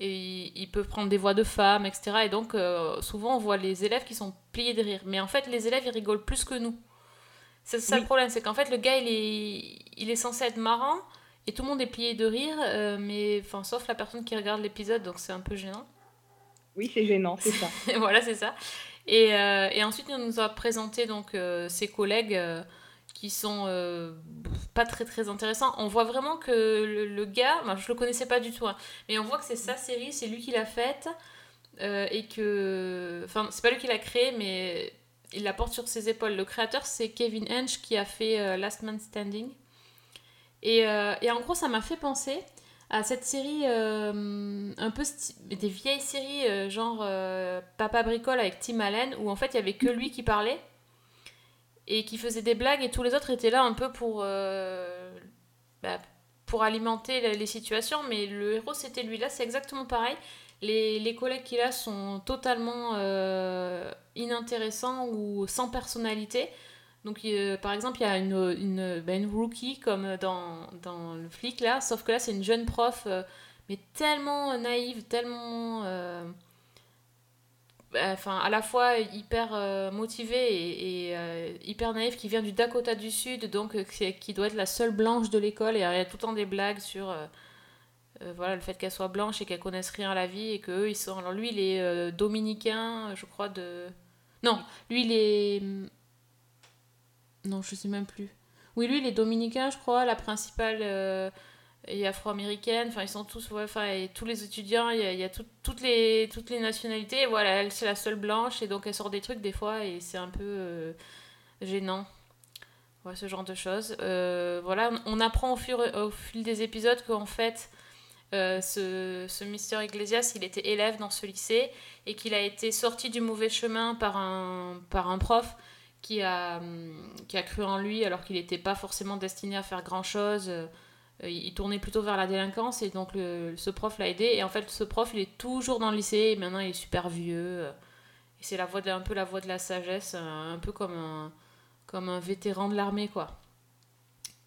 il, il peut prendre des voix de femmes, etc. Et donc, souvent, on voit les élèves qui sont pliés de rire. Mais en fait, les élèves, ils rigolent plus que nous. C'est ça le problème, c'est qu'en fait, le gars, il est, il est censé être marrant. Et tout le monde est plié de rire, mais enfin, sauf la personne qui regarde l'épisode, donc c'est un peu gênant. Oui, c'est gênant, c'est ça. (laughs) voilà, c'est ça. Et, euh, ensuite, il nous a présenté donc euh, ses collègues euh, qui sont euh, pas très très intéressants. On voit vraiment que le, gars, enfin, je le connaissais pas du tout, hein, mais on voit que c'est sa série, c'est lui qui l'a faite et que, enfin, c'est pas lui qui l'a créée, mais il la porte sur ses épaules. Le créateur, c'est Kevin Hench qui a fait Last Man Standing. Et en gros, ça m'a fait penser à cette série euh, un peu des vieilles séries euh, genre euh, Papa bricole avec Tim Allen où en fait il y avait que lui qui parlait et qui faisait des blagues et tous les autres étaient là un peu pour bah, pour alimenter les situations mais le héros c'était lui. Là c'est exactement pareil. Les, les collègues qu'il a sont totalement inintéressants ou sans personnalité donc, par exemple, il y a une, bah, rookie comme dans, le flic là, sauf que là, c'est une jeune prof, euh, mais tellement naïve, tellement. euh, bah, Enfin, à la fois hyper euh, motivée et, hyper naïve, qui vient du Dakota du Sud, donc qui, doit être la seule blanche de l'école. Et il y a tout le temps des blagues sur voilà, le fait qu'elle soit blanche et qu'elle connaisse rien à la vie et qu'eux, ils sont. Alors, lui, il est dominicain, je crois, de. Non, lui, il est. Non, je sais même plus. Oui, lui, il est dominicain, je crois. La principale euh, est afro-américaine. Enfin, ils sont tous, enfin, tous les étudiants, il y a, toutes, les, nationalités. Et voilà, elle, c'est la seule blanche. Et donc, elle sort des trucs des fois. Et c'est un peu euh, gênant. Ouais, ce genre de choses. Euh, voilà, on apprend au, fur, fil des épisodes qu'en fait, euh, ce, ce Iglesias, il était élève dans ce lycée et qu'il a été sorti du mauvais chemin par un prof qui a, hum, qui a cru en lui alors qu'il n'était pas forcément destiné à faire grand chose. il tournait plutôt vers la délinquance et donc ce prof l'a aidé. Et en fait, ce prof, il est toujours dans le lycée et maintenant il est super vieux. Et c'est la voix de, un peu la voix de la sagesse, un peu comme un, comme un vétéran de l'armée, quoi.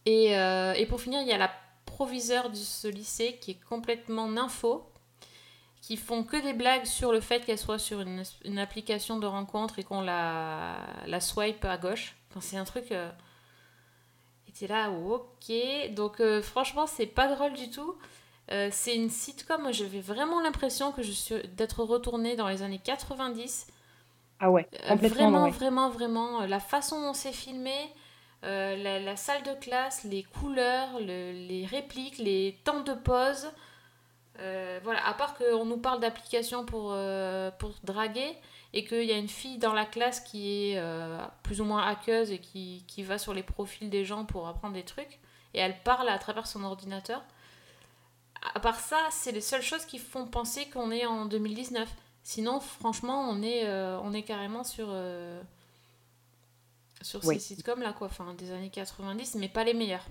Et, euh, et pour finir, il y a la proviseure de ce lycée qui est complètement nympho, qui font que des blagues sur le fait qu'elle soit sur une, une application de rencontre et qu'on la, la swipe à gauche. Enfin, c'est un truc. Euh... Et t'es là, ok. Donc, euh, franchement, c'est pas drôle du tout. Euh, c'est une sitcom, j'avais vraiment l'impression que je suis d'être retournée dans les années 90. Ah ouais, Euh, complètement. vraiment, ouais. vraiment, vraiment. euh, La façon dont c'est filmé, la, la salle de classe, les couleurs, le- les répliques, les temps de pause. Euh, voilà, à part qu'on nous parle d'applications pour, euh, pour draguer et qu'il y a une fille dans la classe qui est euh, plus ou moins hackeuse et qui, qui va sur les profils des gens pour apprendre des trucs et elle parle à travers son ordinateur. À part ça, c'est les seules choses qui font penser qu'on est en 2019. Sinon, franchement, on est, on est carrément sur, sur Oui. ces sitcoms là, quoi. Enfin, des années 90, mais pas les meilleurs.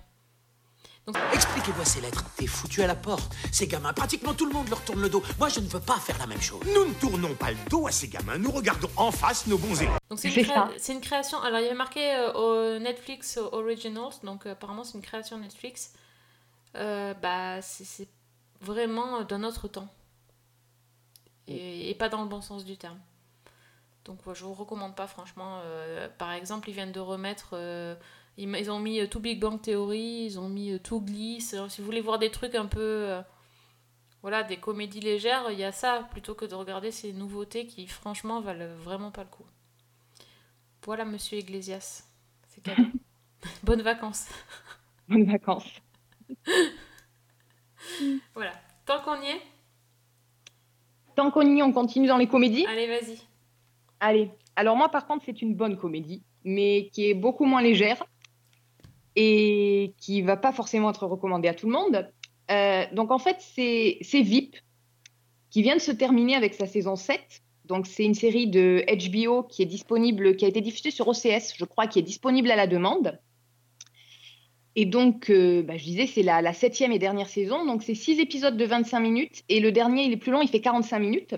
Donc, Expliquez-moi ces lettres. T'es foutu à la porte. Ces gamins, pratiquement tout le monde leur tourne le dos. Moi, je ne veux pas faire la même chose. Nous ne tournons pas le dos à ces gamins, nous regardons en face nos bons élèves. Donc c'est une, créa- création. Alors il y avait marqué euh, au Netflix Originals, donc euh, apparemment c'est une création Netflix. Euh, bah c'est- vraiment d'un autre temps et, et pas dans le bon sens du terme. Donc ouais, je vous recommande pas franchement. Euh, par exemple ils viennent de remettre, euh, ils, ils ont mis euh, tout Big Bang Theory, ils ont mis euh, tout Gliss. Alors, si vous voulez voir des trucs un peu euh, voilà, des comédies légères, il y a ça plutôt que de regarder ces nouveautés qui, franchement, valent vraiment pas le coup. Voilà, monsieur Iglesias. C'est cadeau. (laughs) Bonnes vacances. Bonnes vacances. (laughs) Voilà. Tant qu'on y est, Tant qu'on y est, on continue dans les comédies. allez, vas-y. Allez. Alors moi, par contre, c'est une bonne comédie, mais qui est beaucoup moins légère et qui va pas forcément être recommandée à tout le monde. Euh, donc en fait, c'est VIP qui vient de se terminer avec sa saison 7. Donc c'est une série de HBO qui est disponible, qui a été diffusée sur OCS, je crois, qui est disponible à la demande. Et donc, euh, bah, je disais, c'est la septième et dernière saison. Donc c'est six épisodes de 25 minutes et le dernier, il est plus long, il fait 45 minutes.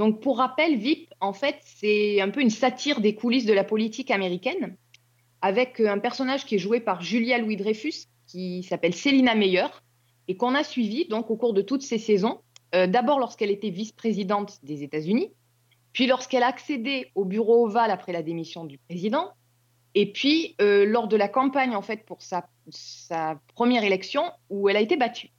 Donc, pour rappel, VIP, en fait, c'est un peu une satire des coulisses de la politique américaine, avec euh, un personnage qui est joué par Julia Louis-Dreyfus, qui s'appelle Selina Meyer, et qu'on a suivi donc au cours de toutes ces saisons. Euh, D'abord lorsqu'elle était vice-présidente des États-Unis, puis lorsqu'elle a accédé au bureau ovale après la démission du président, Et puis, euh, lors de la campagne, en fait, pour sa, première élection, où elle a été battue.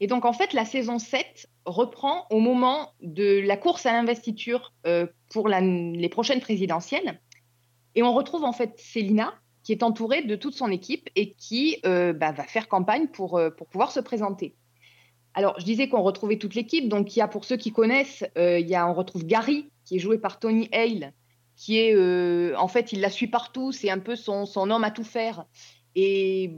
Et donc, en fait, la saison 7 reprend au moment de la course à l'investiture pour les prochaines présidentielles. Et on retrouve, en fait, Célina, qui est entourée de toute son équipe et qui euh, bah, va faire campagne pour, euh, pour pouvoir se présenter. Alors, je disais qu'on retrouvait toute l'équipe. Donc, il y a, pour ceux qui connaissent, euh, y a, on retrouve Gary, qui est joué par Tony Hale, qui est, en fait, il la suit partout. C'est un peu son, homme à tout faire. Et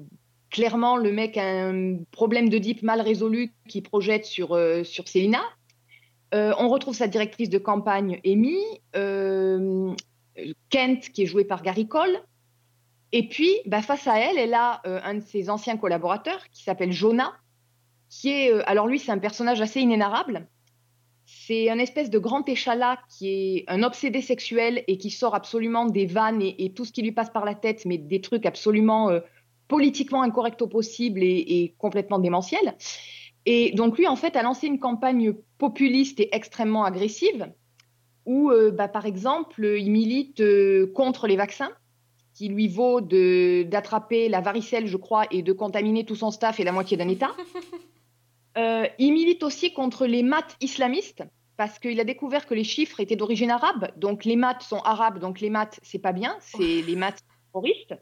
clairement, le mec a un problème de deep mal résolu qui projette sur, sur Célina. On retrouve sa directrice de campagne, Amy. Kent, qui est joué par Gary Cole. Et puis, bah, face à elle, elle a euh, un de ses anciens collaborateurs qui s'appelle Jonah, qui est, euh, alors lui, c'est un personnage assez inénarrable. C'est un espèce de grand échalas qui est un obsédé sexuel et qui sort absolument des vannes et, et tout ce qui lui passe par la tête, mais des trucs absolument euh, politiquement incorrects au possible et, et complètement démentiels. Et donc lui, en fait, a lancé une campagne populiste et extrêmement agressive où, euh, bah, par exemple, il milite euh, contre les vaccins qui lui vaut d'attraper la varicelle, je crois, et de contaminer tout son staff et la moitié d'un État. (laughs) Euh, il milite aussi contre les maths islamistes parce qu'il a découvert que les chiffres étaient d'origine arabe. Donc les maths sont arabes, donc les maths, c'est pas bien, c'est les maths terroristes.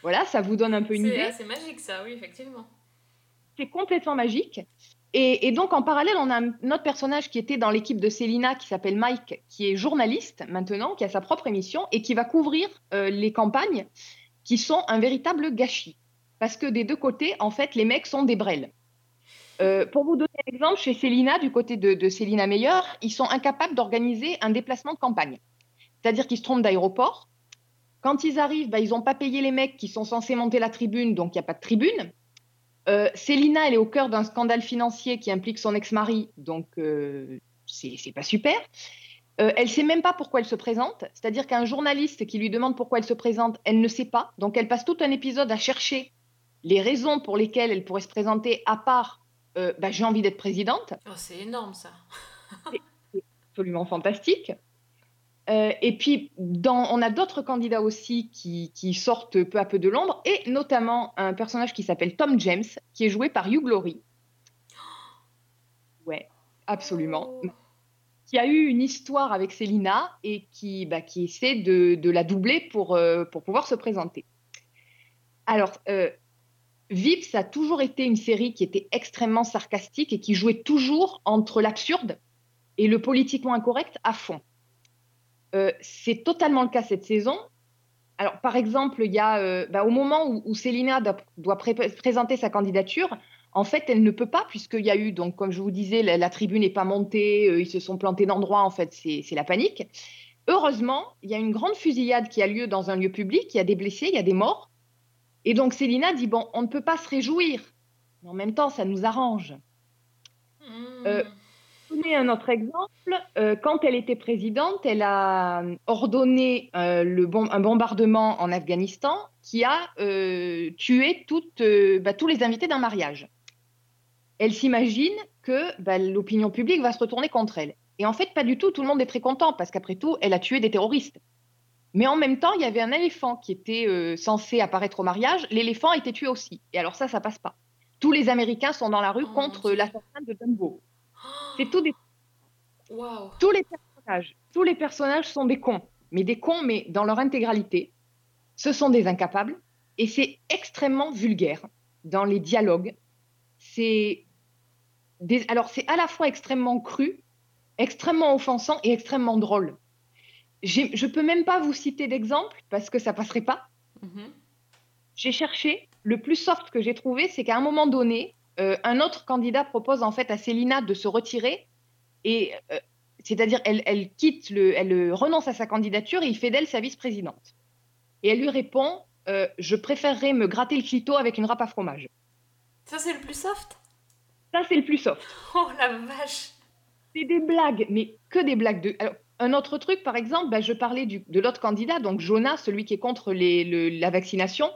Voilà, ça vous donne un peu une C'est idée. assez magique ça, oui, effectivement. C'est complètement magique. Et, donc, en parallèle, on a un autre personnage qui était dans l'équipe de Célina, qui s'appelle Mike, qui est journaliste maintenant, qui a sa propre émission et qui va couvrir euh, les campagnes qui sont un véritable gâchis. Parce que des deux côtés, en fait, les mecs sont des brels. Euh, pour vous donner un exemple, chez Célina, du côté de, de Célina Meyer, ils sont incapables d'organiser un déplacement de campagne. C'est-à-dire qu'ils se trompent d'aéroport. Quand ils arrivent, bah, ils n'ont pas payé les mecs qui sont censés monter la tribune, donc il n'y a pas de tribune. Euh, Célina, elle est au cœur d'un scandale financier qui implique son ex-mari, donc euh, c'est c'est pas super. Euh, elle sait même pas pourquoi elle se présente, c'est-à-dire qu'un journaliste qui lui demande pourquoi elle se présente, elle ne sait pas. Donc elle passe tout un épisode à chercher les raisons pour lesquelles elle pourrait se présenter, à part euh, bah, j'ai envie d'être présidente, Oh, c'est énorme ça. absolument fantastique. Euh, et puis, dans, on a d'autres candidats aussi qui, qui sortent peu à peu de l'ombre, et notamment un personnage qui s'appelle Tom James, qui est joué par Hugh Laurie. Ouais, absolument. Oh. Qui a eu une histoire avec Célina et qui, bah, qui essaie de, de la doubler pour, euh, pour pouvoir se présenter. Alors, euh, Vips a toujours été une série qui était extrêmement sarcastique et qui jouait toujours entre l'absurde et le politiquement incorrect à fond. Euh, c'est totalement le cas cette saison. Alors, par exemple, il y a, euh, bah, au moment où, Célina doit, doit pré- présenter sa candidature, en fait, elle ne peut pas, puisqu'il y a eu, donc, comme je vous disais, la, la tribune n'est pas montée, euh, ils se sont plantés d'endroit, en fait, c'est c'est la panique. Heureusement, il y a une grande fusillade qui a lieu dans un lieu public, il y a des blessés, il y a des morts. Et donc, Célina dit, bon, on ne peut pas se réjouir, mais en même temps, ça nous arrange. Hmm. Euh, donner un autre exemple, euh, quand elle était présidente, elle a ordonné euh, le bom- un bombardement en Afghanistan qui a euh, tué toutes, euh, bah, tous les invités d'un mariage. Elle s'imagine que bah, l'opinion publique va se retourner contre elle. Et en fait, pas du tout, tout le monde est très content parce qu'après tout, elle a tué des terroristes. Mais en même temps, il y avait un éléphant qui était euh, censé apparaître au mariage. L'éléphant a été tué aussi. Et alors ça, ça passe pas. Tous les Américains sont dans la rue Oh, contre l'assassin de Dumbo. C'est tout des Waouh. tous les personnages, tous les personnages sont des cons, mais des cons, mais dans leur intégralité. Ce sont des incapables et c'est extrêmement vulgaire dans les dialogues. C'est des... alors c'est à la fois extrêmement cru, extrêmement offensant et extrêmement drôle. Je peux même pas vous citer d'exemple parce que ça passerait pas. Mhm. J'ai cherché. Le plus soft que j'ai trouvé, c'est qu'à un moment donné, euh, un autre candidat propose en fait à Célina de se retirer et euh, c'est-à-dire elle, elle quitte le, elle euh, renonce à sa candidature et il fait d'elle sa vice-présidente. Et elle lui répond euh, Je préférerais me gratter le clito avec une râpe à fromage. Ça, c'est le plus soft? Ça, c'est le plus soft. (laughs) Oh la vache C'est des blagues, mais que des blagues de. Alors, un autre truc, par exemple, bah, je parlais du- de l'autre candidat, donc Jonas, celui qui est contre les- le- la vaccination.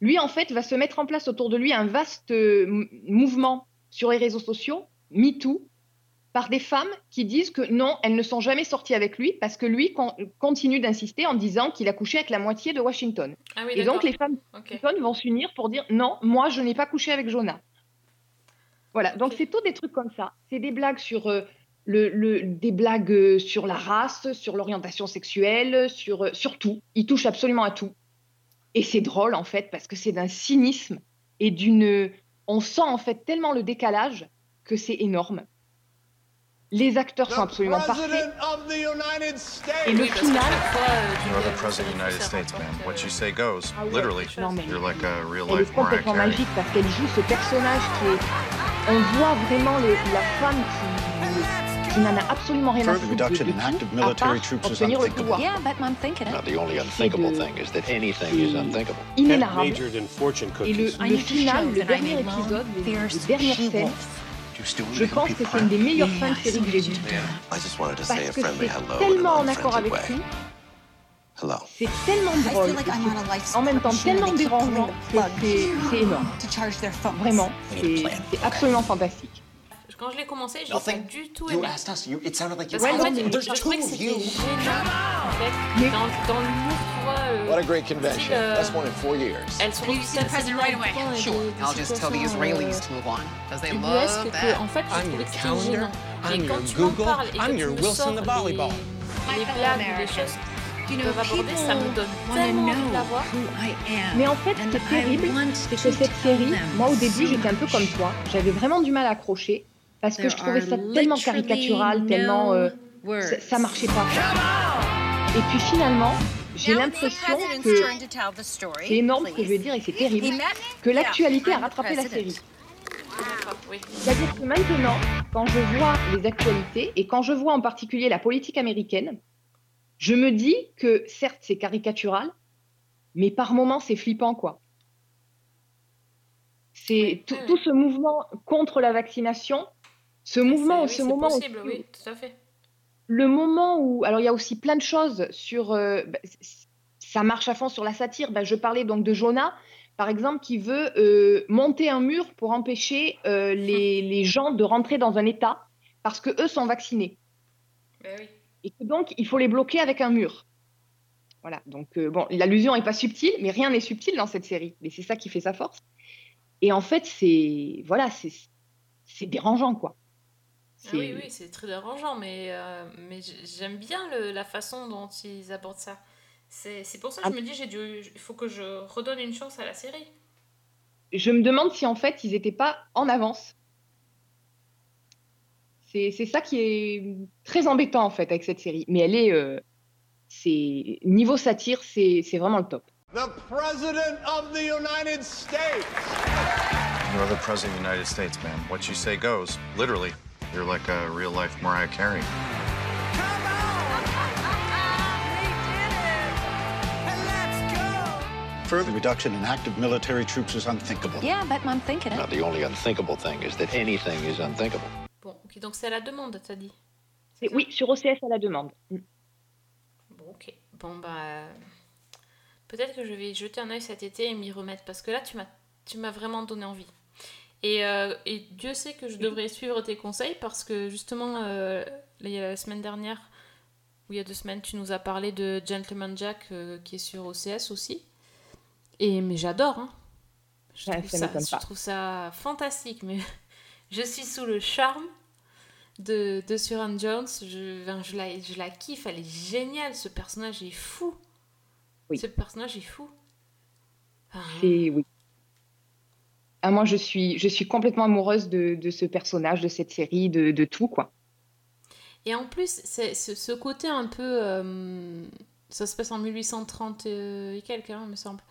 Lui, en fait, va se mettre en place autour de lui un vaste euh, mouvement sur les réseaux sociaux, MeToo, par des femmes qui disent que non, elles ne sont jamais sorties avec lui parce que lui con- continue d'insister en disant qu'il a couché avec la moitié de Washington. Ah oui, Et donc les femmes de Ok. Washington vont s'unir pour dire non, moi je n'ai pas couché avec Jonah. Voilà, donc c'est tout des trucs comme ça. C'est des blagues sur euh, le, le- des blagues euh, sur la race, sur l'orientation sexuelle, sur, euh, sur tout. Il touche absolument à tout. Et c'est drôle en fait parce que c'est d'un cynisme et d'une. On sent en fait tellement le décalage que c'est énorme. Les acteurs sont absolument parfaits. Et le final, chaque fois, You're d'une- the president of the United ça States, rapporte, man. What you say goes. Ah elle est complètement magique parce qu'elle joue ce personnage qui est. On voit vraiment la femme qui, qui n'en a absolument rien à foutre de, de tout, à part obtenir le pouvoir. Yeah, but I'm thinking it. Now, the only unthinkable thing is that anything is unthinkable. Inénarrable. Et le, le final, le dernier épisode, les dernières scènes, je pense que c'est une des meilleures fins de série que j'ai vues. Parce que c'est tellement en accord avec tout, c'est tellement drôle, like et I'm on a life c'est en même temps tellement dérangeant c'est énorme. Vraiment, c'est absolument fantastique. Quand je l'ai commencé, j'ai pas du tout You aimé. You, you Parce qu'en fait, je, trouvais que c'était you? gênant, en fait, dans, dans l'humour, tu vois. euh, What a great convention. euh, Best one in four years. elles sont retrouvées assez bien dedans et des- Sure, I'll just tell the situations, Israelis euh, to move on, because they love that. en fait, je I'm your calendar. I'm your Google, I'm your Wilson the volleyball. les blagues les choses qui peuvent aborder, ça me donne tellement envie de la voir. Mais en fait, ce qui est terrible, c'est que cette série, moi au début, j'étais un peu comme toi. J'avais vraiment du mal à accrocher parce que je trouvais ça tellement caricatural, tellement. euh, ça, ça marchait pas. Et puis finalement, j'ai l'impression que. C'est énorme ce que je veux dire et c'est terrible. Que l'actualité a rattrapé la série. C'est-à-dire que maintenant, quand je vois les actualités et quand je vois en particulier la politique américaine, je me dis que certes c'est caricatural, mais par moments c'est flippant quoi. C'est tout ce mouvement contre la vaccination, ce mouvement, C'est- ce oui, moment, où- possible, oui, tout à fait. le moment où, alors il y a aussi plein de choses sur, euh, bah, ça marche à fond sur la satire. Bah, je parlais donc de Jonah, par exemple, qui veut euh, monter un mur pour empêcher euh, (laughs) les, les gens de rentrer dans un État parce que eux sont vaccinés Ben oui. et que donc il faut les bloquer avec un mur. Voilà, donc euh, bon, l'allusion n'est pas subtile, mais rien n'est subtil dans cette série, et c'est ça qui fait sa force. Et en fait, c'est voilà, c'est c'est dérangeant quoi. Ah oui, oui, c'est très dérangeant, mais, euh, mais j'aime bien le- la façon dont ils abordent ça. C'est c'est pour ça que Ah. je me dis, j'ai dû, il faut que je redonne une chance à la série. je me demande si en fait ils n'étaient pas en avance. C'est c'est ça qui est très embêtant en fait avec cette série. Mais elle est, euh, c'est niveau satire, c'est c'est vraiment le top. The President of the United States. You're the president of the United States, man. What you say goes. Literally. You're like a real life Mariah Carey. Further reduction in active military troops is unthinkable. Yeah, but I'm thinking it. the only unthinkable thing is that anything is unthinkable. Bon, ok, donc c'est à la demande, t'as dit. C'est- Oui, sur OCS à la demande. Mm. Bon, ok. Bon, bah. euh, Peut-être que je vais jeter un œil cet été et m'y remettre parce que là, tu m'as, tu m'as vraiment donné envie. Et, euh, et Dieu sait que je devrais suivre tes conseils parce que justement, euh, la semaine dernière, ou il y a deux semaines, tu nous as parlé de Gentleman Jack euh, qui est sur OCS aussi. Et, mais j'adore, hein. Je, Ouais, trouve ça je trouve fantastique, mais (laughs) je suis sous le charme de, de Suran Jones. Je, enfin, je, la, je la kiffe, elle est géniale, ce personnage est fou. Oui. Ce personnage est fou. C'est oui. Ah, moi, je suis, je suis complètement amoureuse de, de ce personnage, de cette série, de, de tout quoi. Et en plus, c'est ce, ce côté un peu. euh, ça se passe en 1830 et, et quelques, hein, il me semble.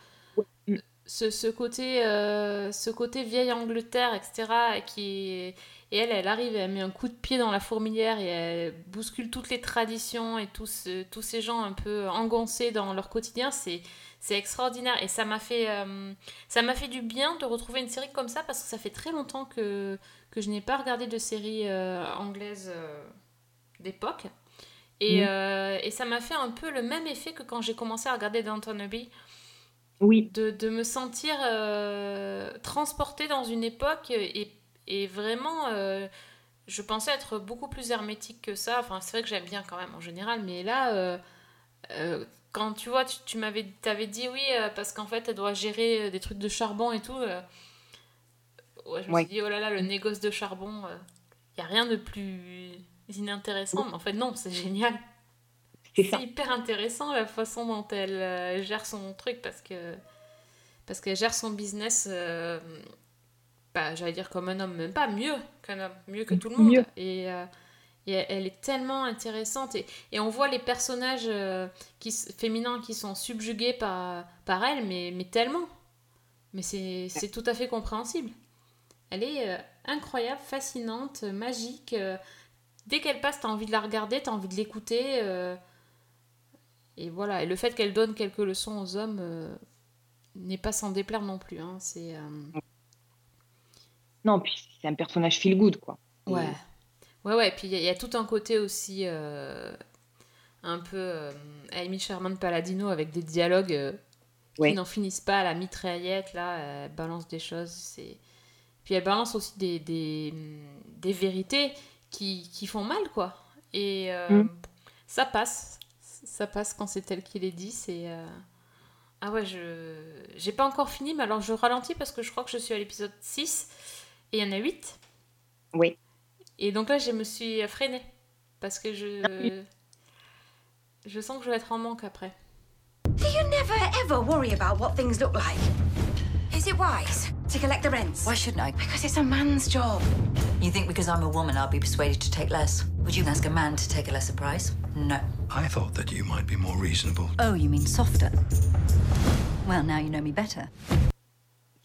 Ce, ce côté, euh, ce côté vieille Angleterre, etc. Qui est- et elle, elle arrive, elle met un coup de pied dans la fourmilière et elle bouscule toutes les traditions et tous, euh, tous ces gens un peu engoncés dans leur quotidien. C'est, c'est extraordinaire et ça m'a fait, euh, ça m'a fait du bien de retrouver une série comme ça parce que ça fait très longtemps que, que je n'ai pas regardé de série euh, anglaise euh, d'époque. Et, euh, et ça m'a fait un peu le même effet que quand j'ai commencé à regarder Downton Abbey Oui, de, de me sentir transportée dans une époque et, et vraiment euh, je pensais être beaucoup plus hermétique que ça. Enfin, c'est vrai que j'aime bien quand même en général, mais là, euh, euh, quand tu vois, tu, tu m'avais t'avais dit oui, parce qu'en fait, elle doit gérer des trucs de charbon et tout. ouais, je me Ouais. suis dit, oh là là, le négoce de charbon, il n'y a rien de plus inintéressant. Mais en fait, non, c'est génial. C'est hyper intéressant la façon dont elle gère son truc parce que parce qu'elle gère son business, bah, j'allais dire comme un homme, même pas mieux qu'un homme, mieux que tout le monde. Mieux. Et, euh, et elle- est tellement intéressante et, et on voit les personnages euh, qui, féminins qui sont subjugués par, par elle, mais, mais tellement. Mais c'est c'est tout à fait compréhensible. Elle est euh, incroyable, fascinante, magique. dès qu'elle passe, t'as envie de la regarder, t'as envie de l'écouter. et voilà, et le fait qu'elle donne quelques leçons aux hommes n'est pas sans déplaire non plus. hein, C'est Non, puis c'est un personnage feel good, quoi. Et- ouais, ouais, ouais. Puis il y, a- il y a tout un côté aussi euh, un peu euh, Amy Sherman Paladino avec des dialogues euh, Ouais. qui n'en finissent pas à la mitraillette. Là, elle balance des choses. C'est puis elle balance aussi des, des, des vérités qui, qui font mal, quoi. Et euh, Mm. ça passe. Ça passe quand c'est elle qui les dit. C'est. Ah ouais, je. J'ai pas encore fini, mais alors je ralentis parce que je crois que je suis à l'épisode 6 et il y en a 8. Oui. Et donc là, je me suis freinée parce que je. Je sens que je vais être en manque après. Do you never ever worry about what things look like? Is it wise to collect the rents? Why shouldn't I? Because it's a man's job. You think because I'm a woman I'll be persuaded to take less? Would you ask a man to take a lesser price? No. I thought that you might be more reasonable. Oh, you mean softer? Well, now you know me better.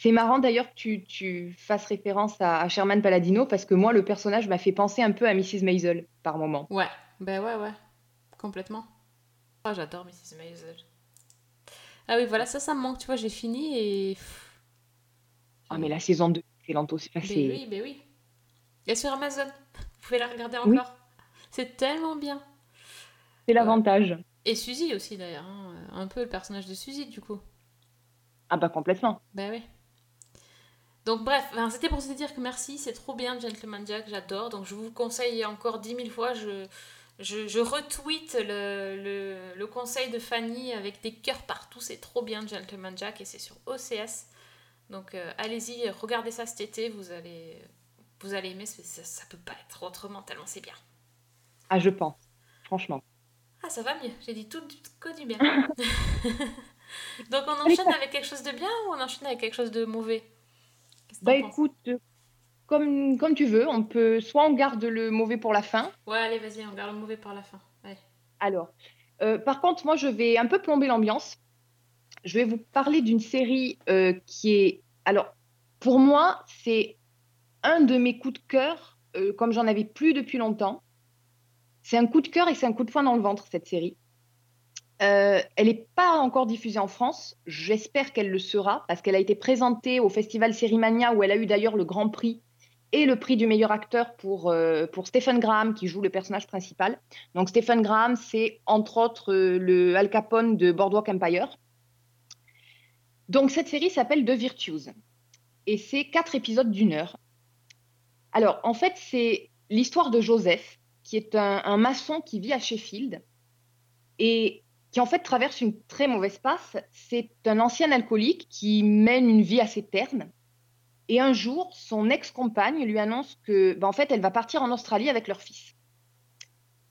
C'est marrant d'ailleurs que tu, tu fasses référence à, à Sherman Paladino parce que moi, le personnage m'a fait penser un peu à Mrs. Maisel par moment. Ouais, ben ouais, ouais, complètement. Ah, j'adore Mrs. Maisel. Ah oui, voilà, ça, ça me manque, tu vois, j'ai fini et. Ah, mais la saison 2, excellente aussi. Enfin, Ben c'est- oui, ben oui. Il y a sur Amazon, vous pouvez la regarder Oui. encore. C'est tellement bien. c'est l'avantage. Et Suzy aussi, d'ailleurs, hein, un peu le personnage de Suzy, du coup. Ah bah complètement. Ben oui. Donc bref, enfin, c'était pour te dire que merci, c'est trop bien Gentleman Jack, j'adore. Donc je vous le conseille encore dix mille fois. Je, je, je retweet le, le, le conseil de Fanny avec des cœurs partout. C'est trop bien Gentleman Jack et c'est sur OCS. Donc euh, allez-y, regardez ça cet été, vous allez, vous allez aimer. Ça, ça, peut pas être autrement tellement c'est bien. Ah, je pense. Franchement. Ah, ça va mieux, j'ai dit tout que du bien. (laughs) (laughs) Donc on enchaîne avec quelque chose de bien ou on enchaîne avec quelque chose de mauvais? Bah écoute, euh, comme, comme tu veux, on peut soit on garde le mauvais pour la fin. Ouais, allez, vas-y, on garde le mauvais par la fin. Alors, euh, par contre, moi, je vais un peu plomber l'ambiance. Je vais vous parler d'une série euh, qui est... Alors, pour moi, c'est un de mes coups de cœur, euh, comme j'en avais plus depuis longtemps. C'est un coup de cœur et c'est un coup de poing dans le ventre, cette série. Euh, elle n'est pas encore diffusée en France. J'espère qu'elle le sera parce qu'elle a été présentée au festival Sérimania où elle a eu d'ailleurs le grand prix et le prix du meilleur acteur pour, euh, pour Stephen Graham qui joue le personnage principal. Donc Stephen Graham, c'est entre autres euh, le Al Capone de Boardwalk Empire. Donc cette série s'appelle The Virtues et c'est quatre épisodes d'une heure. Alors en fait c'est l'histoire de Joseph qui est un, un maçon qui vit à Sheffield et qui en fait traverse une très mauvaise passe. C'est un ancien alcoolique qui mène une vie assez terne. Et un jour, son ex-compagne lui annonce que, ben, en fait, elle va partir en Australie avec leur fils.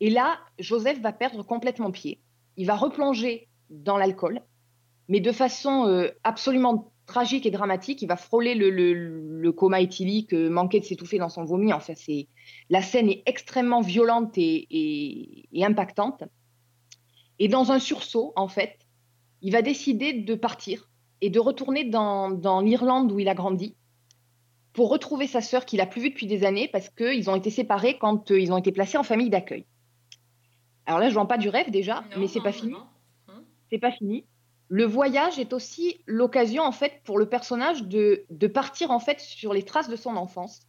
Et là, Joseph va perdre complètement pied. Il va replonger dans l'alcool, mais de façon euh, absolument tragique et dramatique. Il va frôler le, coma éthylique, euh, manquer de s'étouffer dans son vomi. Enfin, c'est la scène est extrêmement violente et impactante. Et dans un sursaut, en fait, il va décider de partir et de retourner dans, dans l'Irlande où il a grandi pour retrouver sa sœur qu'il a plus vue depuis des années parce qu'ils ont été séparés quand euh, ils ont été placés en famille d'accueil. Alors là, je vends pas du rêve déjà, mais c'est pas fini. C'est pas fini. Le voyage est aussi l'occasion en fait pour le personnage de, de partir en fait sur les traces de son enfance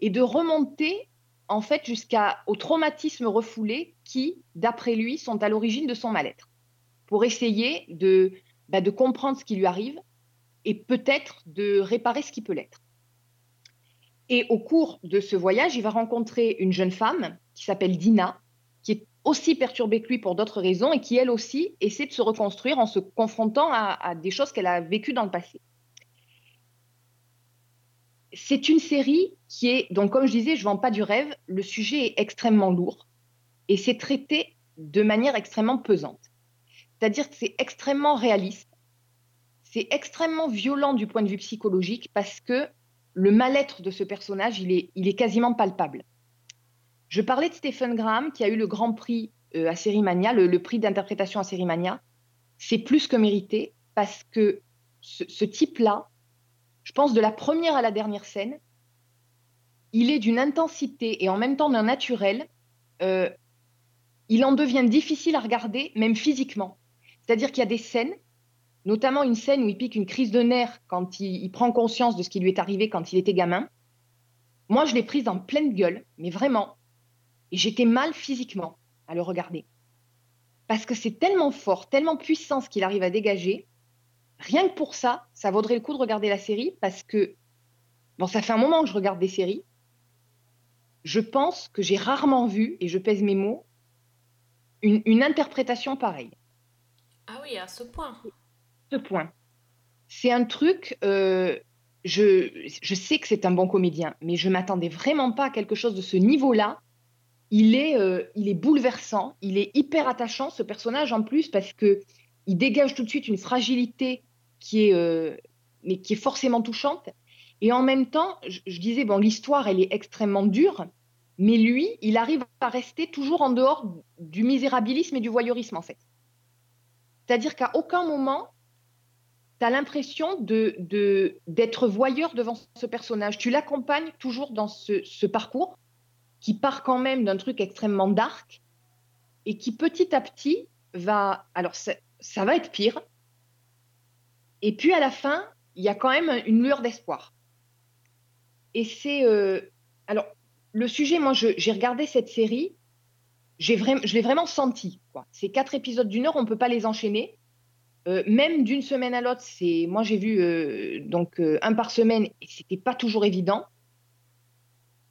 et de remonter en fait jusqu'au traumatisme refoulé qui, d'après lui, sont à l'origine de son mal-être, pour essayer de, bah, de comprendre ce qui lui arrive et peut-être de réparer ce qui peut l'être. Et au cours de ce voyage, il va rencontrer une jeune femme qui s'appelle Dina, qui est aussi perturbée que lui pour d'autres raisons et qui, elle aussi, essaie de se reconstruire en se confrontant à, à des choses qu'elle a vécues dans le passé. C'est une série qui est, donc comme je disais, je ne vends pas du rêve, le sujet est extrêmement lourd et c'est traité de manière extrêmement pesante. C'est-à-dire que c'est extrêmement réaliste, c'est extrêmement violent du point de vue psychologique parce que le mal-être de ce personnage, il est, il est quasiment palpable. Je parlais de Stephen Graham qui a eu le grand prix euh, à Sérimania, le, prix d'interprétation à Sérimania. C'est plus que mérité parce que ce, ce type-là, je pense de la première à la dernière scène, il est d'une intensité et en même temps d'un naturel. euh, il en devient difficile à regarder, même physiquement. C'est-à-dire qu'il y a des scènes, notamment une scène où il pique une crise de nerfs quand il, prend conscience de ce qui lui est arrivé quand il était gamin. Moi, je l'ai prise en pleine gueule, mais vraiment. Et j'étais mal physiquement à le regarder. Parce que c'est tellement fort, tellement puissant ce qu'il arrive à dégager. Rien que pour ça, ça vaudrait le coup de regarder la série parce que, bon, ça fait un moment que je regarde des séries. Je pense que j'ai rarement vu, et je pèse mes mots, une, une interprétation pareille. Ah oui, à ce point. Ce point. C'est un truc, euh, je, je sais que c'est un bon comédien, mais je m'attendais vraiment pas à quelque chose de ce niveau-là. Il est, euh, il est bouleversant, il est hyper attachant, ce personnage en plus, parce que il dégage tout de suite une fragilité qui est, euh, mais qui est forcément touchante. Et en même temps, je, je disais, bon, l'histoire, elle est extrêmement dure, mais lui, il arrive à rester toujours en dehors du misérabilisme et du voyeurisme, en fait. C'est-à-dire qu'à aucun moment, tu as l'impression d'être voyeur devant ce personnage. Tu l'accompagnes toujours dans ce, parcours qui part quand même d'un truc extrêmement dark et qui petit à petit va... Alors, ça, ça va être pire. Et puis à la fin, il y a quand même une lueur d'espoir. Et c'est... euh, alors, le sujet, moi, j'ai regardé cette série, je l'ai vraiment senti. Quoi. Ces quatre épisodes d'une heure, on ne peut pas les enchaîner. Euh, même d'une semaine à l'autre, c'est moi j'ai vu euh, donc euh, un par semaine et c'était pas toujours évident.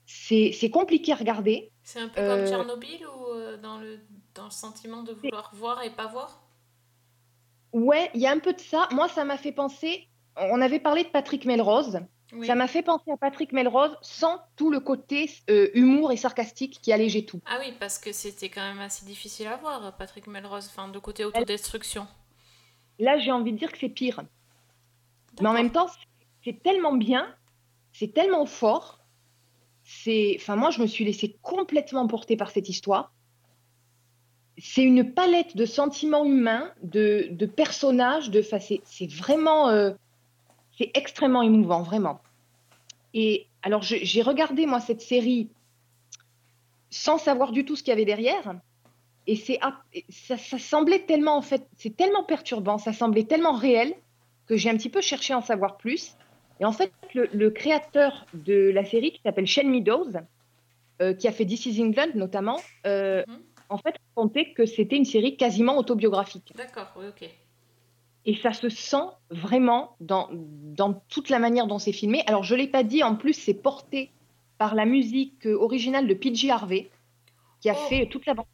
C'est compliqué à regarder. C'est un peu comme Tchernobyl ou dans, le, dans le sentiment de vouloir voir et pas voir? Ouais, il y a un peu de ça. Moi, ça m'a fait penser. On avait parlé de Patrick Melrose. Oui. Ça m'a fait penser à Patrick Melrose sans tout le côté euh, humour et sarcastique qui allégeait tout. Ah oui, parce que c'était quand même assez difficile à voir, Patrick Melrose, enfin, de côté autodestruction. Là, j'ai envie de dire que c'est pire. Mais en même temps, c'est tellement bien, c'est tellement fort. C'est, enfin, moi, je me suis laissée complètement porter par cette histoire. C'est une palette de sentiments humains, de, de personnages, de, enfin, c'est, c'est vraiment, euh, c'est extrêmement émouvant, vraiment. Et alors, j'ai regardé moi cette série sans savoir du tout ce qu'il y avait derrière. Et c'est ça, ça semblait tellement, en fait, c'est tellement perturbant, ça semblait tellement réel que j'ai un petit peu cherché à en savoir plus. Et en fait, le, le créateur de la série, qui s'appelle Shane Meadows, euh, qui a fait This is England notamment, euh, en fait, racontait que c'était une série quasiment autobiographique. D'accord, oui, ok. Et ça se sent vraiment dans, dans toute la manière dont c'est filmé. Alors, je ne l'ai pas dit, en plus, c'est porté par la musique euh, originale de PJ Harvey, qui a fait toute la bande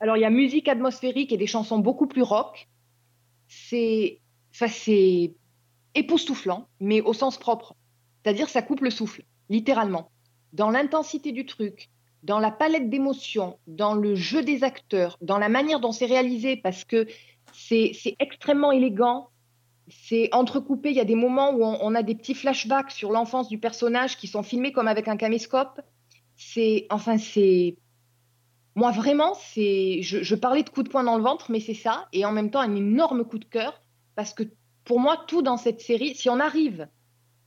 Alors, il y a musique atmosphérique et des chansons beaucoup plus rock. C'est enfin, c'est époustouflant, mais au sens propre. C'est-à-dire, ça coupe le souffle, littéralement. Dans l'intensité du truc, dans la palette d'émotions, dans le jeu des acteurs, dans la manière dont c'est réalisé, parce que c'est extrêmement élégant. C'est entrecoupé. Il y a des moments où on, on a des petits flashbacks sur l'enfance du personnage qui sont filmés comme avec un caméscope. C'est, enfin, c'est, moi vraiment, c'est, je, je parlais de coup de poing dans le ventre, mais c'est ça, et en même temps un énorme coup de cœur parce que pour moi, tout dans cette série, si on arrive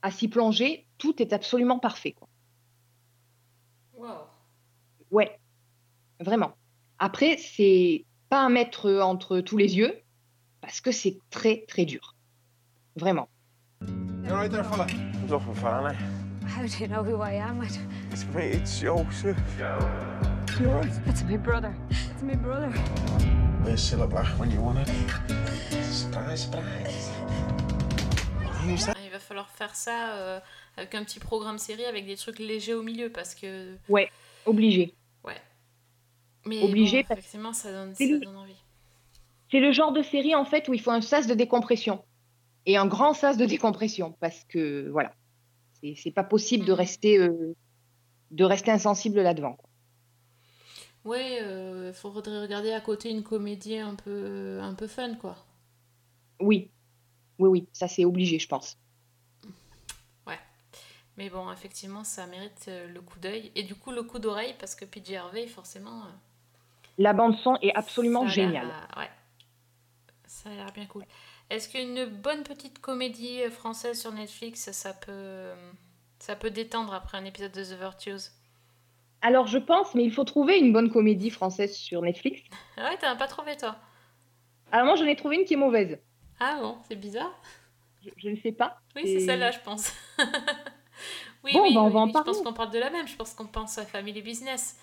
à s'y plonger, tout est absolument parfait. Quoi. Wow. Ouais, vraiment. Après, c'est pas à mettre entre tous les yeux parce que c'est très très dur, vraiment. You right there, fella? It's off Farley. How do you know who I am? I don't- It's me, it's Joseph. You alright? It's my brother. It's my brother. Where's Silver when you want it? Surprise, surprise. Who's that? Il va falloir faire ça euh, avec un petit programme série avec des trucs légers au milieu parce que. Ouais, obligé. Mais Obligé bon, parce- effectivement, ça donne, ça envie. C'est le genre de série en fait où il faut un sas de décompression et un grand sas de décompression parce que voilà, c'est pas possible de Mhm. rester euh, de rester insensible là-devant. Ouais, il faudrait regarder à côté une comédie un peu, un peu fun, quoi. Oui, oui, oui, ça c'est obligé, je pense. Ouais. Mais bon, effectivement, ça mérite euh, le coup d'œil. Et du coup, le coup d'oreille, parce que PJ Harvey, forcément. euh, La bande son est absolument ça géniale. ouais. Ça a l'air bien cool. Est-ce qu'une bonne petite comédie française sur Netflix, ça peut, ça peut détendre après un épisode de The Virtues? Alors je pense, mais il faut trouver une bonne comédie française sur Netflix. Ah ouais, t'en as pas trouvé, toi? Alors moi j'en ai trouvé une qui est mauvaise. Ah bon, c'est bizarre. Je, je ne sais pas. Oui, c'est celle-là, je pense. (laughs) oui, Bon, oui, bah, on oui, va en oui, je pense parler. qu'on parle de la même. Je pense qu'on pense à Family Business.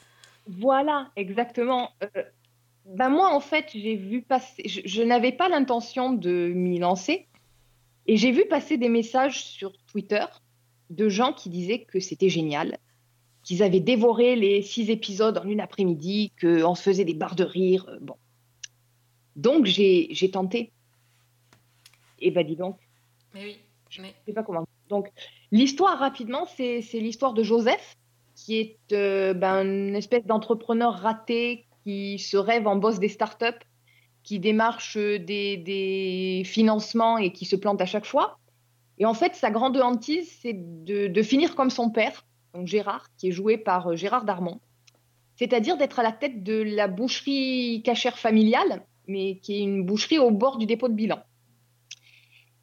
Voilà, exactement. Euh, ben moi, en fait, j'ai vu passer, je, je n'avais pas l'intention de m'y lancer, et j'ai vu passer des messages sur Twitter de gens qui disaient que c'était génial, qu'ils avaient dévoré les six épisodes en une après-midi, qu'on se faisait des barres de rire. euh, Bon. Donc, j'ai tenté. Et ben dis donc, Mais oui, mais... je sais pas comment. Donc, l'histoire, rapidement, c'est l'histoire de Joseph, qui est euh, ben, une espèce d'entrepreneur raté qui se rêve en boss des startups, qui démarche euh, des, financements et qui se plante à chaque fois. Et en fait, sa grande hantise, c'est de, de finir comme son père, donc Gérard, qui est joué par euh, Gérard Darmon, c'est-à-dire d'être à la tête de la boucherie cachère familiale, mais qui est une boucherie au bord du dépôt de bilan.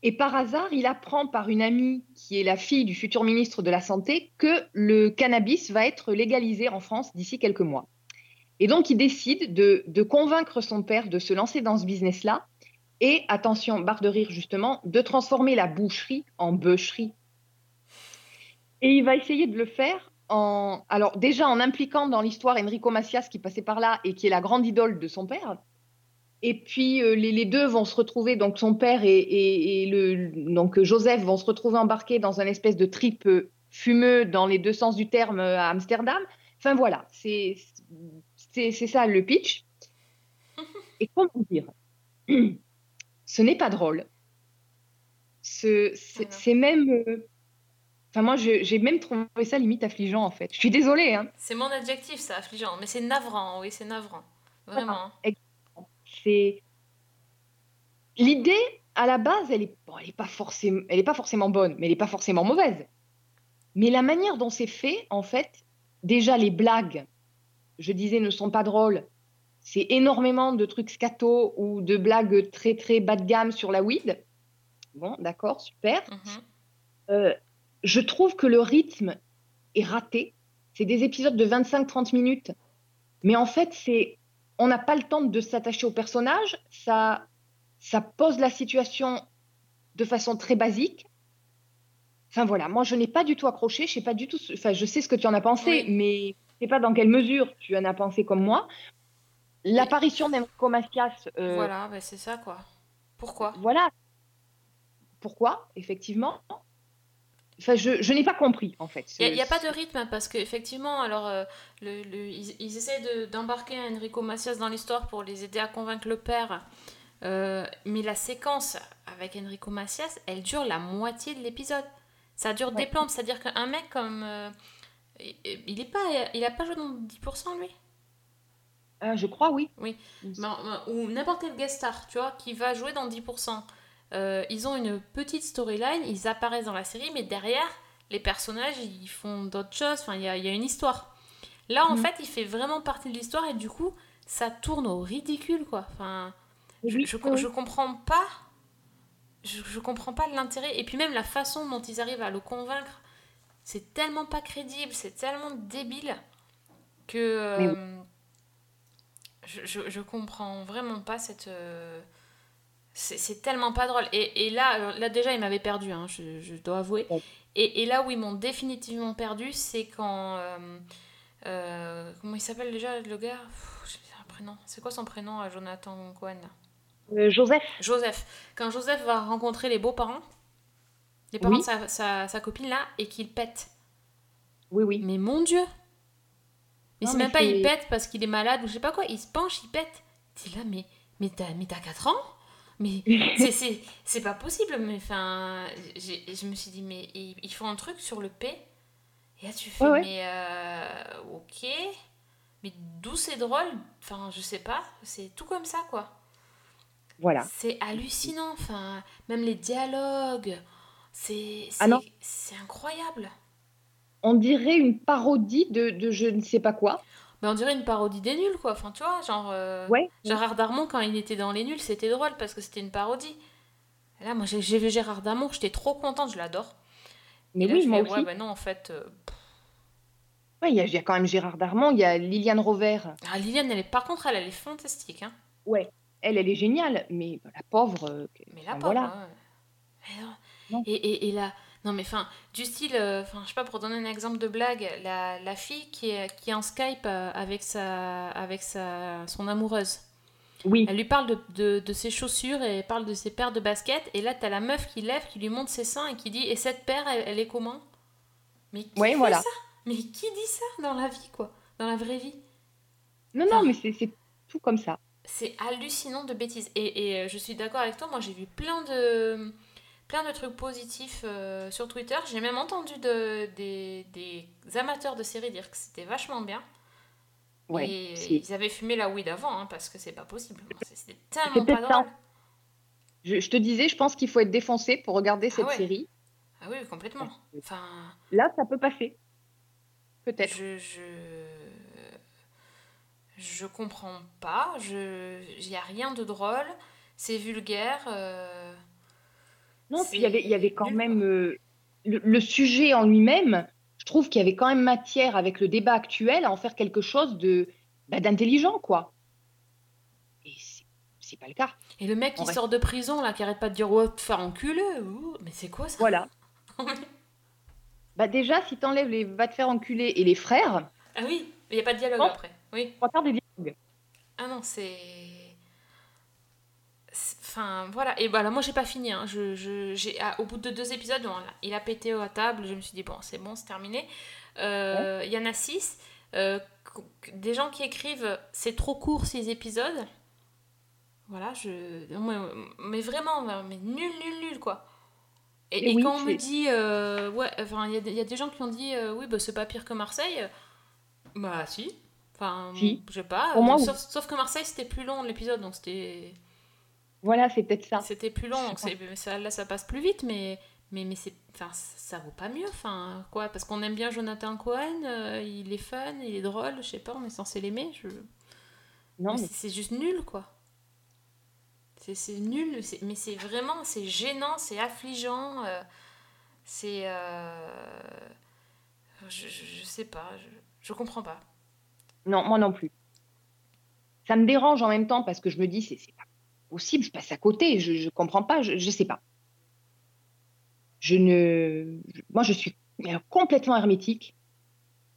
Et par hasard, il apprend par une amie qui est la fille du futur ministre de la Santé que le cannabis va être légalisé en France d'ici quelques mois. Et donc, il décide de, convaincre son père de se lancer dans ce business-là et, attention, barre de rire justement, de transformer la boucherie en bûcherie. Et il va essayer de le faire en, alors déjà en impliquant dans l'histoire Enrico Macias qui passait par là et qui est la grande idole de son père. Et puis euh, les, les deux vont se retrouver, donc son père et, et- et le, donc Joseph vont se retrouver embarqués dans un espèce de trip euh, fumeux dans les deux sens du terme euh, à Amsterdam. Enfin voilà, c'est ça le pitch. (laughs) Et comment dire? Ce n'est pas drôle. Ce- C'est même. euh, Enfin, moi, j'ai même trouvé ça limite affligeant, en fait. Je suis désolée, hein. C'est mon adjectif, ça, affligeant. Mais c'est navrant, oui, c'est navrant. Vraiment. Exactement. C'est l'idée à la base, elle est, bon, elle est pas forcément, elle est pas forcément bonne, mais elle est pas forcément mauvaise. Mais la manière dont c'est fait, en fait, déjà les blagues, je disais, ne sont pas drôles. C'est énormément de trucs scato ou de blagues très très bas de gamme sur la weed. Bon, d'accord, super. Euh, je trouve que le rythme est raté. C'est des épisodes de 25-30 minutes. Mais en fait, c'est on n'a pas le temps de s'attacher au personnage. Ça, ça pose la situation de façon très basique. Enfin voilà, moi je n'ai pas du tout accroché. Je sais pas du tout. ce- Enfin, je sais ce que tu en as pensé, mais je sais pas dans quelle mesure tu en as pensé comme moi. L'apparition d'Enrico Macias. euh, Voilà, bah, c'est ça, quoi. Pourquoi? Voilà. Pourquoi, effectivement Enfin, je, je n'ai pas compris, en fait. Il n'y a, pas de rythme hein, parce qu'effectivement, alors euh, le, le- ils, ils essaient de- d'embarquer Enrico Macias dans l'histoire pour les aider à convaincre le père. Euh, mais la séquence avec Enrico Macias, elle dure la moitié de l'épisode. Ça dure des plombes, c'est-à-dire qu'un mec comme. euh, il- est pas, il a pas joué dans 10% lui? Je crois, oui. Oui. Ou n'importe quel guest star, tu vois, qui va jouer dans 10%. Euh, ils ont une petite storyline, ils apparaissent dans la série, mais derrière, les personnages, ils font d'autres choses. Enfin, il y a, il y a une histoire. Là, en Mhm. fait, il fait vraiment partie de l'histoire et du coup, ça tourne au ridicule, quoi. Enfin, je, je, comprends pas. Je, je comprends pas l'intérêt. Et puis même la façon dont ils arrivent à le convaincre, c'est tellement pas crédible, c'est tellement débile que oui. euh, je, je, je comprends vraiment pas cette. euh, c'est tellement pas drôle. Et, et là, alors, là déjà, ils m'avaient perdu, hein, je, je dois avouer. Et, et là où ils m'ont définitivement perdu, c'est quand. euh, euh, comment il s'appelle déjà le gars? Pff, J'ai un prénom. C'est quoi son prénom à Jonathan Cohen? Euh, Joseph Joseph. Quand Joseph va rencontrer les beaux-parents, les parents Oui. de sa, sa- sa copine là, et qu'il pète. Oui, oui. Mais mon Dieu Mais c'est même pas il pète parce qu'il est malade ou je sais pas quoi, il se penche, il pète. T'es là, mais, mais t'as 4 ans? Mais (laughs) c'est- c'est c'est pas possible, mais enfin, je me suis dit, mais ils, ils font un truc sur le P, et là tu fais, Ouais, ouais. mais euh, ok, mais d'où c'est drôle Enfin, je sais pas, c'est tout comme ça quoi. Voilà. C'est hallucinant, enfin, même les dialogues, c'est Ah incroyable. On dirait une parodie de, de je ne sais pas quoi. Mais on dirait une parodie des nuls, quoi. Enfin, tu vois, genre. euh, Ouais. Gérard Darmon, quand il était dans Les Nuls, c'était drôle parce que c'était une parodie. Et là, moi, j'ai vu Gérard Darmon, j'étais trop contente, je l'adore. Mais Et là, oui, je moi fais, aussi. Ouais, bah non, en fait. euh, Ouais, il y, a- quand même Gérard Darmon, il y a Liliane Rover. Ah, Liliane, elle est... par contre, elle, elle est fantastique. Hein. Ouais, elle, elle est géniale, mais la pauvre. euh, Mais la enfin, pauvre, voilà. Mais non. Et, et, et là, non mais enfin, du style, euh, enfin, je sais pas, pour donner un exemple de blague, la, la fille qui est, qui est en Skype euh, avec, sa, avec sa, son amoureuse. Oui. Elle lui parle de, de, de ses chaussures et elle parle de ses paires de baskets. Et là, t'as la meuf qui lève, qui lui montre ses seins et qui dit Et cette paire, elle, elle est comment? Mais qui Ouais, fait voilà. ça? Mais qui dit ça dans la vie, quoi? Dans la vraie vie? Non, non, mais c'est c'est tout comme ça. c'est hallucinant de bêtises. Et, et, euh, je suis d'accord avec toi, moi j'ai vu plein de, plein de trucs positifs euh, sur Twitter. J'ai même entendu de, des, des amateurs de séries dire que c'était vachement bien. Ouais, et ils avaient fumé la weed avant, hein, parce que c'est pas possible. C'est- C'était tellement pas drôle. Je, je te disais, je pense qu'il faut être défoncé pour regarder cette ouais. série. Ah oui, complètement. Enfin, Là, ça peut passer. Peut-être. je, je, je comprends pas. Je, il y a rien de drôle. C'est vulgaire. euh, Non, puis il y avait, il y avait quand même euh, le, le sujet en lui-même. Je trouve qu'il y avait quand même matière avec le débat actuel à en faire quelque chose de bah, d'intelligent, quoi. Et c'est- pas le cas. Et le mec qui reste- sort de prison, là, qui arrête pas de dire ouais, te faire enculer, mais c'est quoi ça? Voilà. (laughs) Bah déjà, si t'enlèves les va te faire enculer et les frères, Ah oui, il n'y a pas de dialogue après. Oui. trois quarts des dialogues. Ah non, c'est. Enfin, voilà. Et voilà, moi, j'ai pas fini. hein. Je, je- j'ai, ah, au bout de deux épisodes, il a pété à table. Je me suis dit, bon, c'est bon, c'est terminé. Euh, Il y en a six. Euh, des gens qui écrivent, c'est trop court, six épisodes. Voilà, je. Mais vraiment, mais nul, nul, nul, quoi. Et, Et et oui, quand on me dit, euh, ouais, enfin, il y, a des- il y a des gens qui ont dit, oui, bah, c'est pas pire que Marseille. Bah, si. Enfin, Si. je sais pas. Sauf, sauf que Marseille, c'était plus long l'épisode, donc c'était. Voilà, c'est peut-être ça. C'était plus long, donc ça, là, ça passe plus vite, mais, mais, mais c'est, enfin, ça vaut pas mieux, enfin, quoi, parce qu'on aime bien Jonathan Cohen, euh, il est fun, il est drôle, je sais pas, on est censé l'aimer, je... Non, mais mais- c'est, juste nul, quoi. C'est, nul, mais c'est vraiment, c'est gênant, c'est affligeant, euh, c'est... euh, je, je, je sais pas, je, je comprends pas. Non, moi non plus. Ça me dérange en même temps parce que je me dis, c'est c'est pas possible, je passe à côté, je, je comprends pas, je, sais pas. Je ne. je- Moi, je suis complètement hermétique.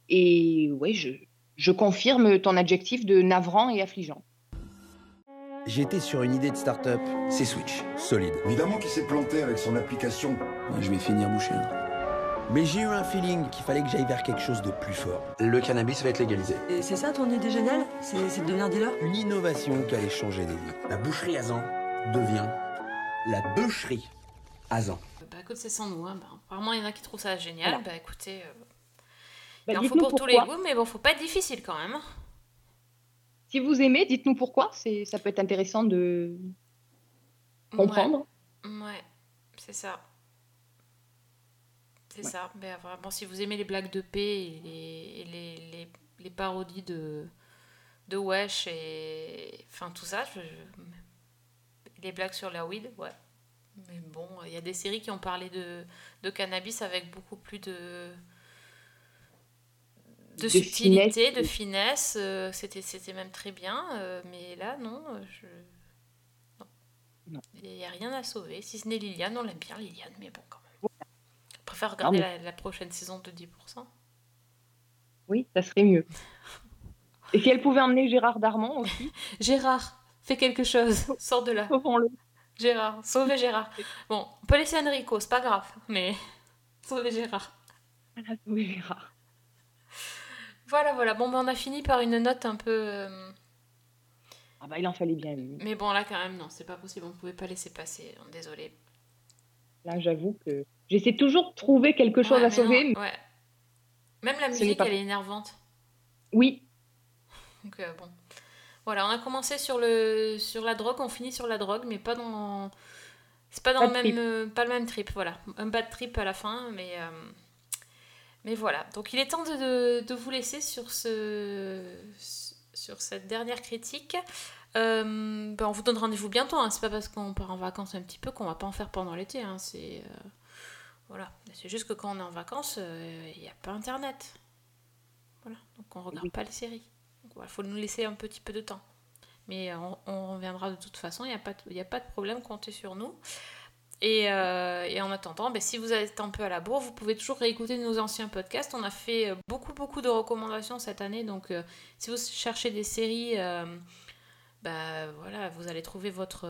Et ouais, je, je confirme ton adjectif de navrant et affligeant. J'étais sur une idée de start-up, c'est Switch, solide. Évidemment qu'il s'est planté avec son application. je vais finir bouché. Mais j'ai eu un feeling qu'il fallait que j'aille vers quelque chose de plus fort. Le cannabis va être légalisé. Et c'est ça ton idée géniale C'est c'est de devenir dealer? Une innovation qui allait changer des vies. La boucherie Azan devient la bûcherie Azan. Bah écoute, c'est sans nous, hein. bah, apparemment il y en a qui trouvent ça génial, Voilà. bah écoutez... euh, Bah, il en faut pour tous les goûts, mais bon, faut pas être difficile quand même. Si vous aimez, dites-nous pourquoi. C'est, ça peut être intéressant de comprendre. Ouais, ouais, c'est ça. C'est ça. Mais vraiment, si vous aimez les blagues de paix et les, et les, les, les parodies de, de Wesh et. Enfin, tout ça, je- je- les blagues sur la weed, ouais. Mais bon, il y a des séries qui ont parlé de, de cannabis avec beaucoup plus de. De, De subtilité, finesse. de finesse, euh, c'était c'était même très bien, euh, mais là non, je... Non. Il n'y a rien à sauver, si ce n'est Liliane, on l'aime bien Liliane, mais bon quand même. Je préfère regarder la, la prochaine saison de 10%. Oui, ça serait mieux. (laughs) Et si elle pouvait emmener Gérard Darmon aussi, (laughs) Gérard, fais quelque chose, sors de là. sauvons-le. Gérard, sauvez Gérard. Bon, on peut laisser Enrico, c'est pas grave, mais (laughs) sauvez Gérard. Oui, Gérard. Voilà, voilà. Bon, ben, on a fini par une note un peu. euh, Ah bah, il en fallait bien une. Mais bon, là, quand même, non, c'est pas possible. On pouvait pas laisser passer. Désolé. Là, j'avoue que j'essaie toujours de trouver quelque chose Ouais, à sauver. non, ouais. Même la musique, pas- elle est énervante. Oui, Donc, euh, bon. Voilà, on a commencé sur, le, sur la drogue, on finit sur la drogue, mais pas dans. C'est pas dans le même. trip. euh, pas le même trip, voilà. Un bad trip à la fin, mais. euh, mais voilà. Donc, il est temps de, de, de vous laisser sur, ce, sur cette dernière critique. Ben, on vous donne rendez-vous bientôt. Hein. C'est pas parce qu'on part en vacances un petit peu qu'on va pas en faire pendant l'été. Hein. C'est. Voilà. C'est juste que quand on est en vacances, euh, il n'y a pas internet. Voilà. Donc, on regarde pas les séries. Il faut nous laisser un petit peu de temps. Mais euh, on, on reviendra de toute façon, il n'y a, pas de- y a pas de problème, comptez sur nous. Et, euh, et en attendant, ben, si vous êtes un peu à la bourre, vous pouvez toujours réécouter nos anciens podcasts. On a fait beaucoup, beaucoup de recommandations cette année. Donc, euh, si vous cherchez des séries, euh, ben, voilà, vous allez trouver votre,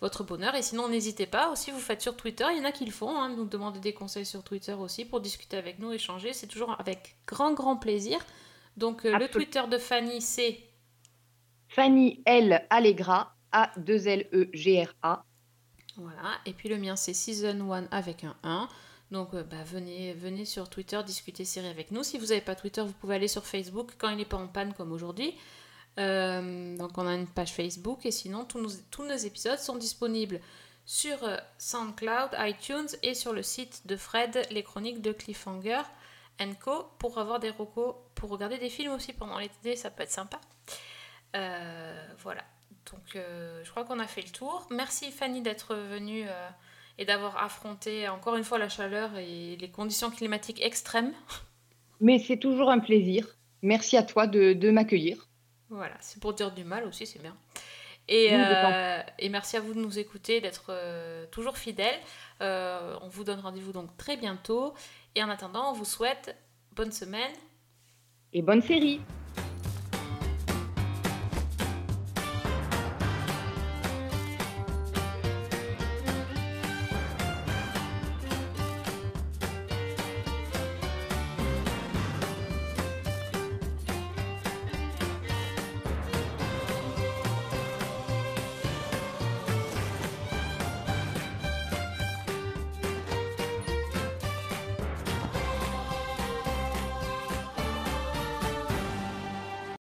votre bonheur. Et sinon, n'hésitez pas. Aussi, vous faites sur Twitter. Il y en a qui le font. Hein, nous demander des conseils sur Twitter aussi pour discuter avec nous, échanger. C'est toujours avec grand, grand plaisir. Donc, euh, le. Twitter de Fanny, c'est Fanny L. Allegra, A-2-L-E-G-R-A. Voilà, et puis le mien c'est Season 1 avec un 1. Donc euh, bah, venez, venez sur Twitter discuter série avec nous. Si vous n'avez pas Twitter, vous pouvez aller sur Facebook quand il n'est pas en panne comme aujourd'hui. Euh, donc on a une page Facebook et sinon tous nos, épisodes sont disponibles sur euh, SoundCloud, iTunes et sur le site de Fred, les chroniques de Cliffhanger Co. pour avoir des recos, pour regarder des films aussi pendant l'été, ça peut être sympa. Euh, voilà. Donc je crois qu'on a fait le tour. Merci Fanny d'être venue et d'avoir affronté encore une fois la chaleur et les conditions climatiques extrêmes. Mais c'est toujours un plaisir. Merci à toi de m'accueillir. Voilà, c'est pour dire du mal aussi, c'est bien. Et, Oui, euh, et merci à vous de nous écouter, d'être euh, toujours fidèles. Euh, on vous donne rendez-vous donc très bientôt. Et en attendant, on vous souhaite bonne semaine. Et bonne série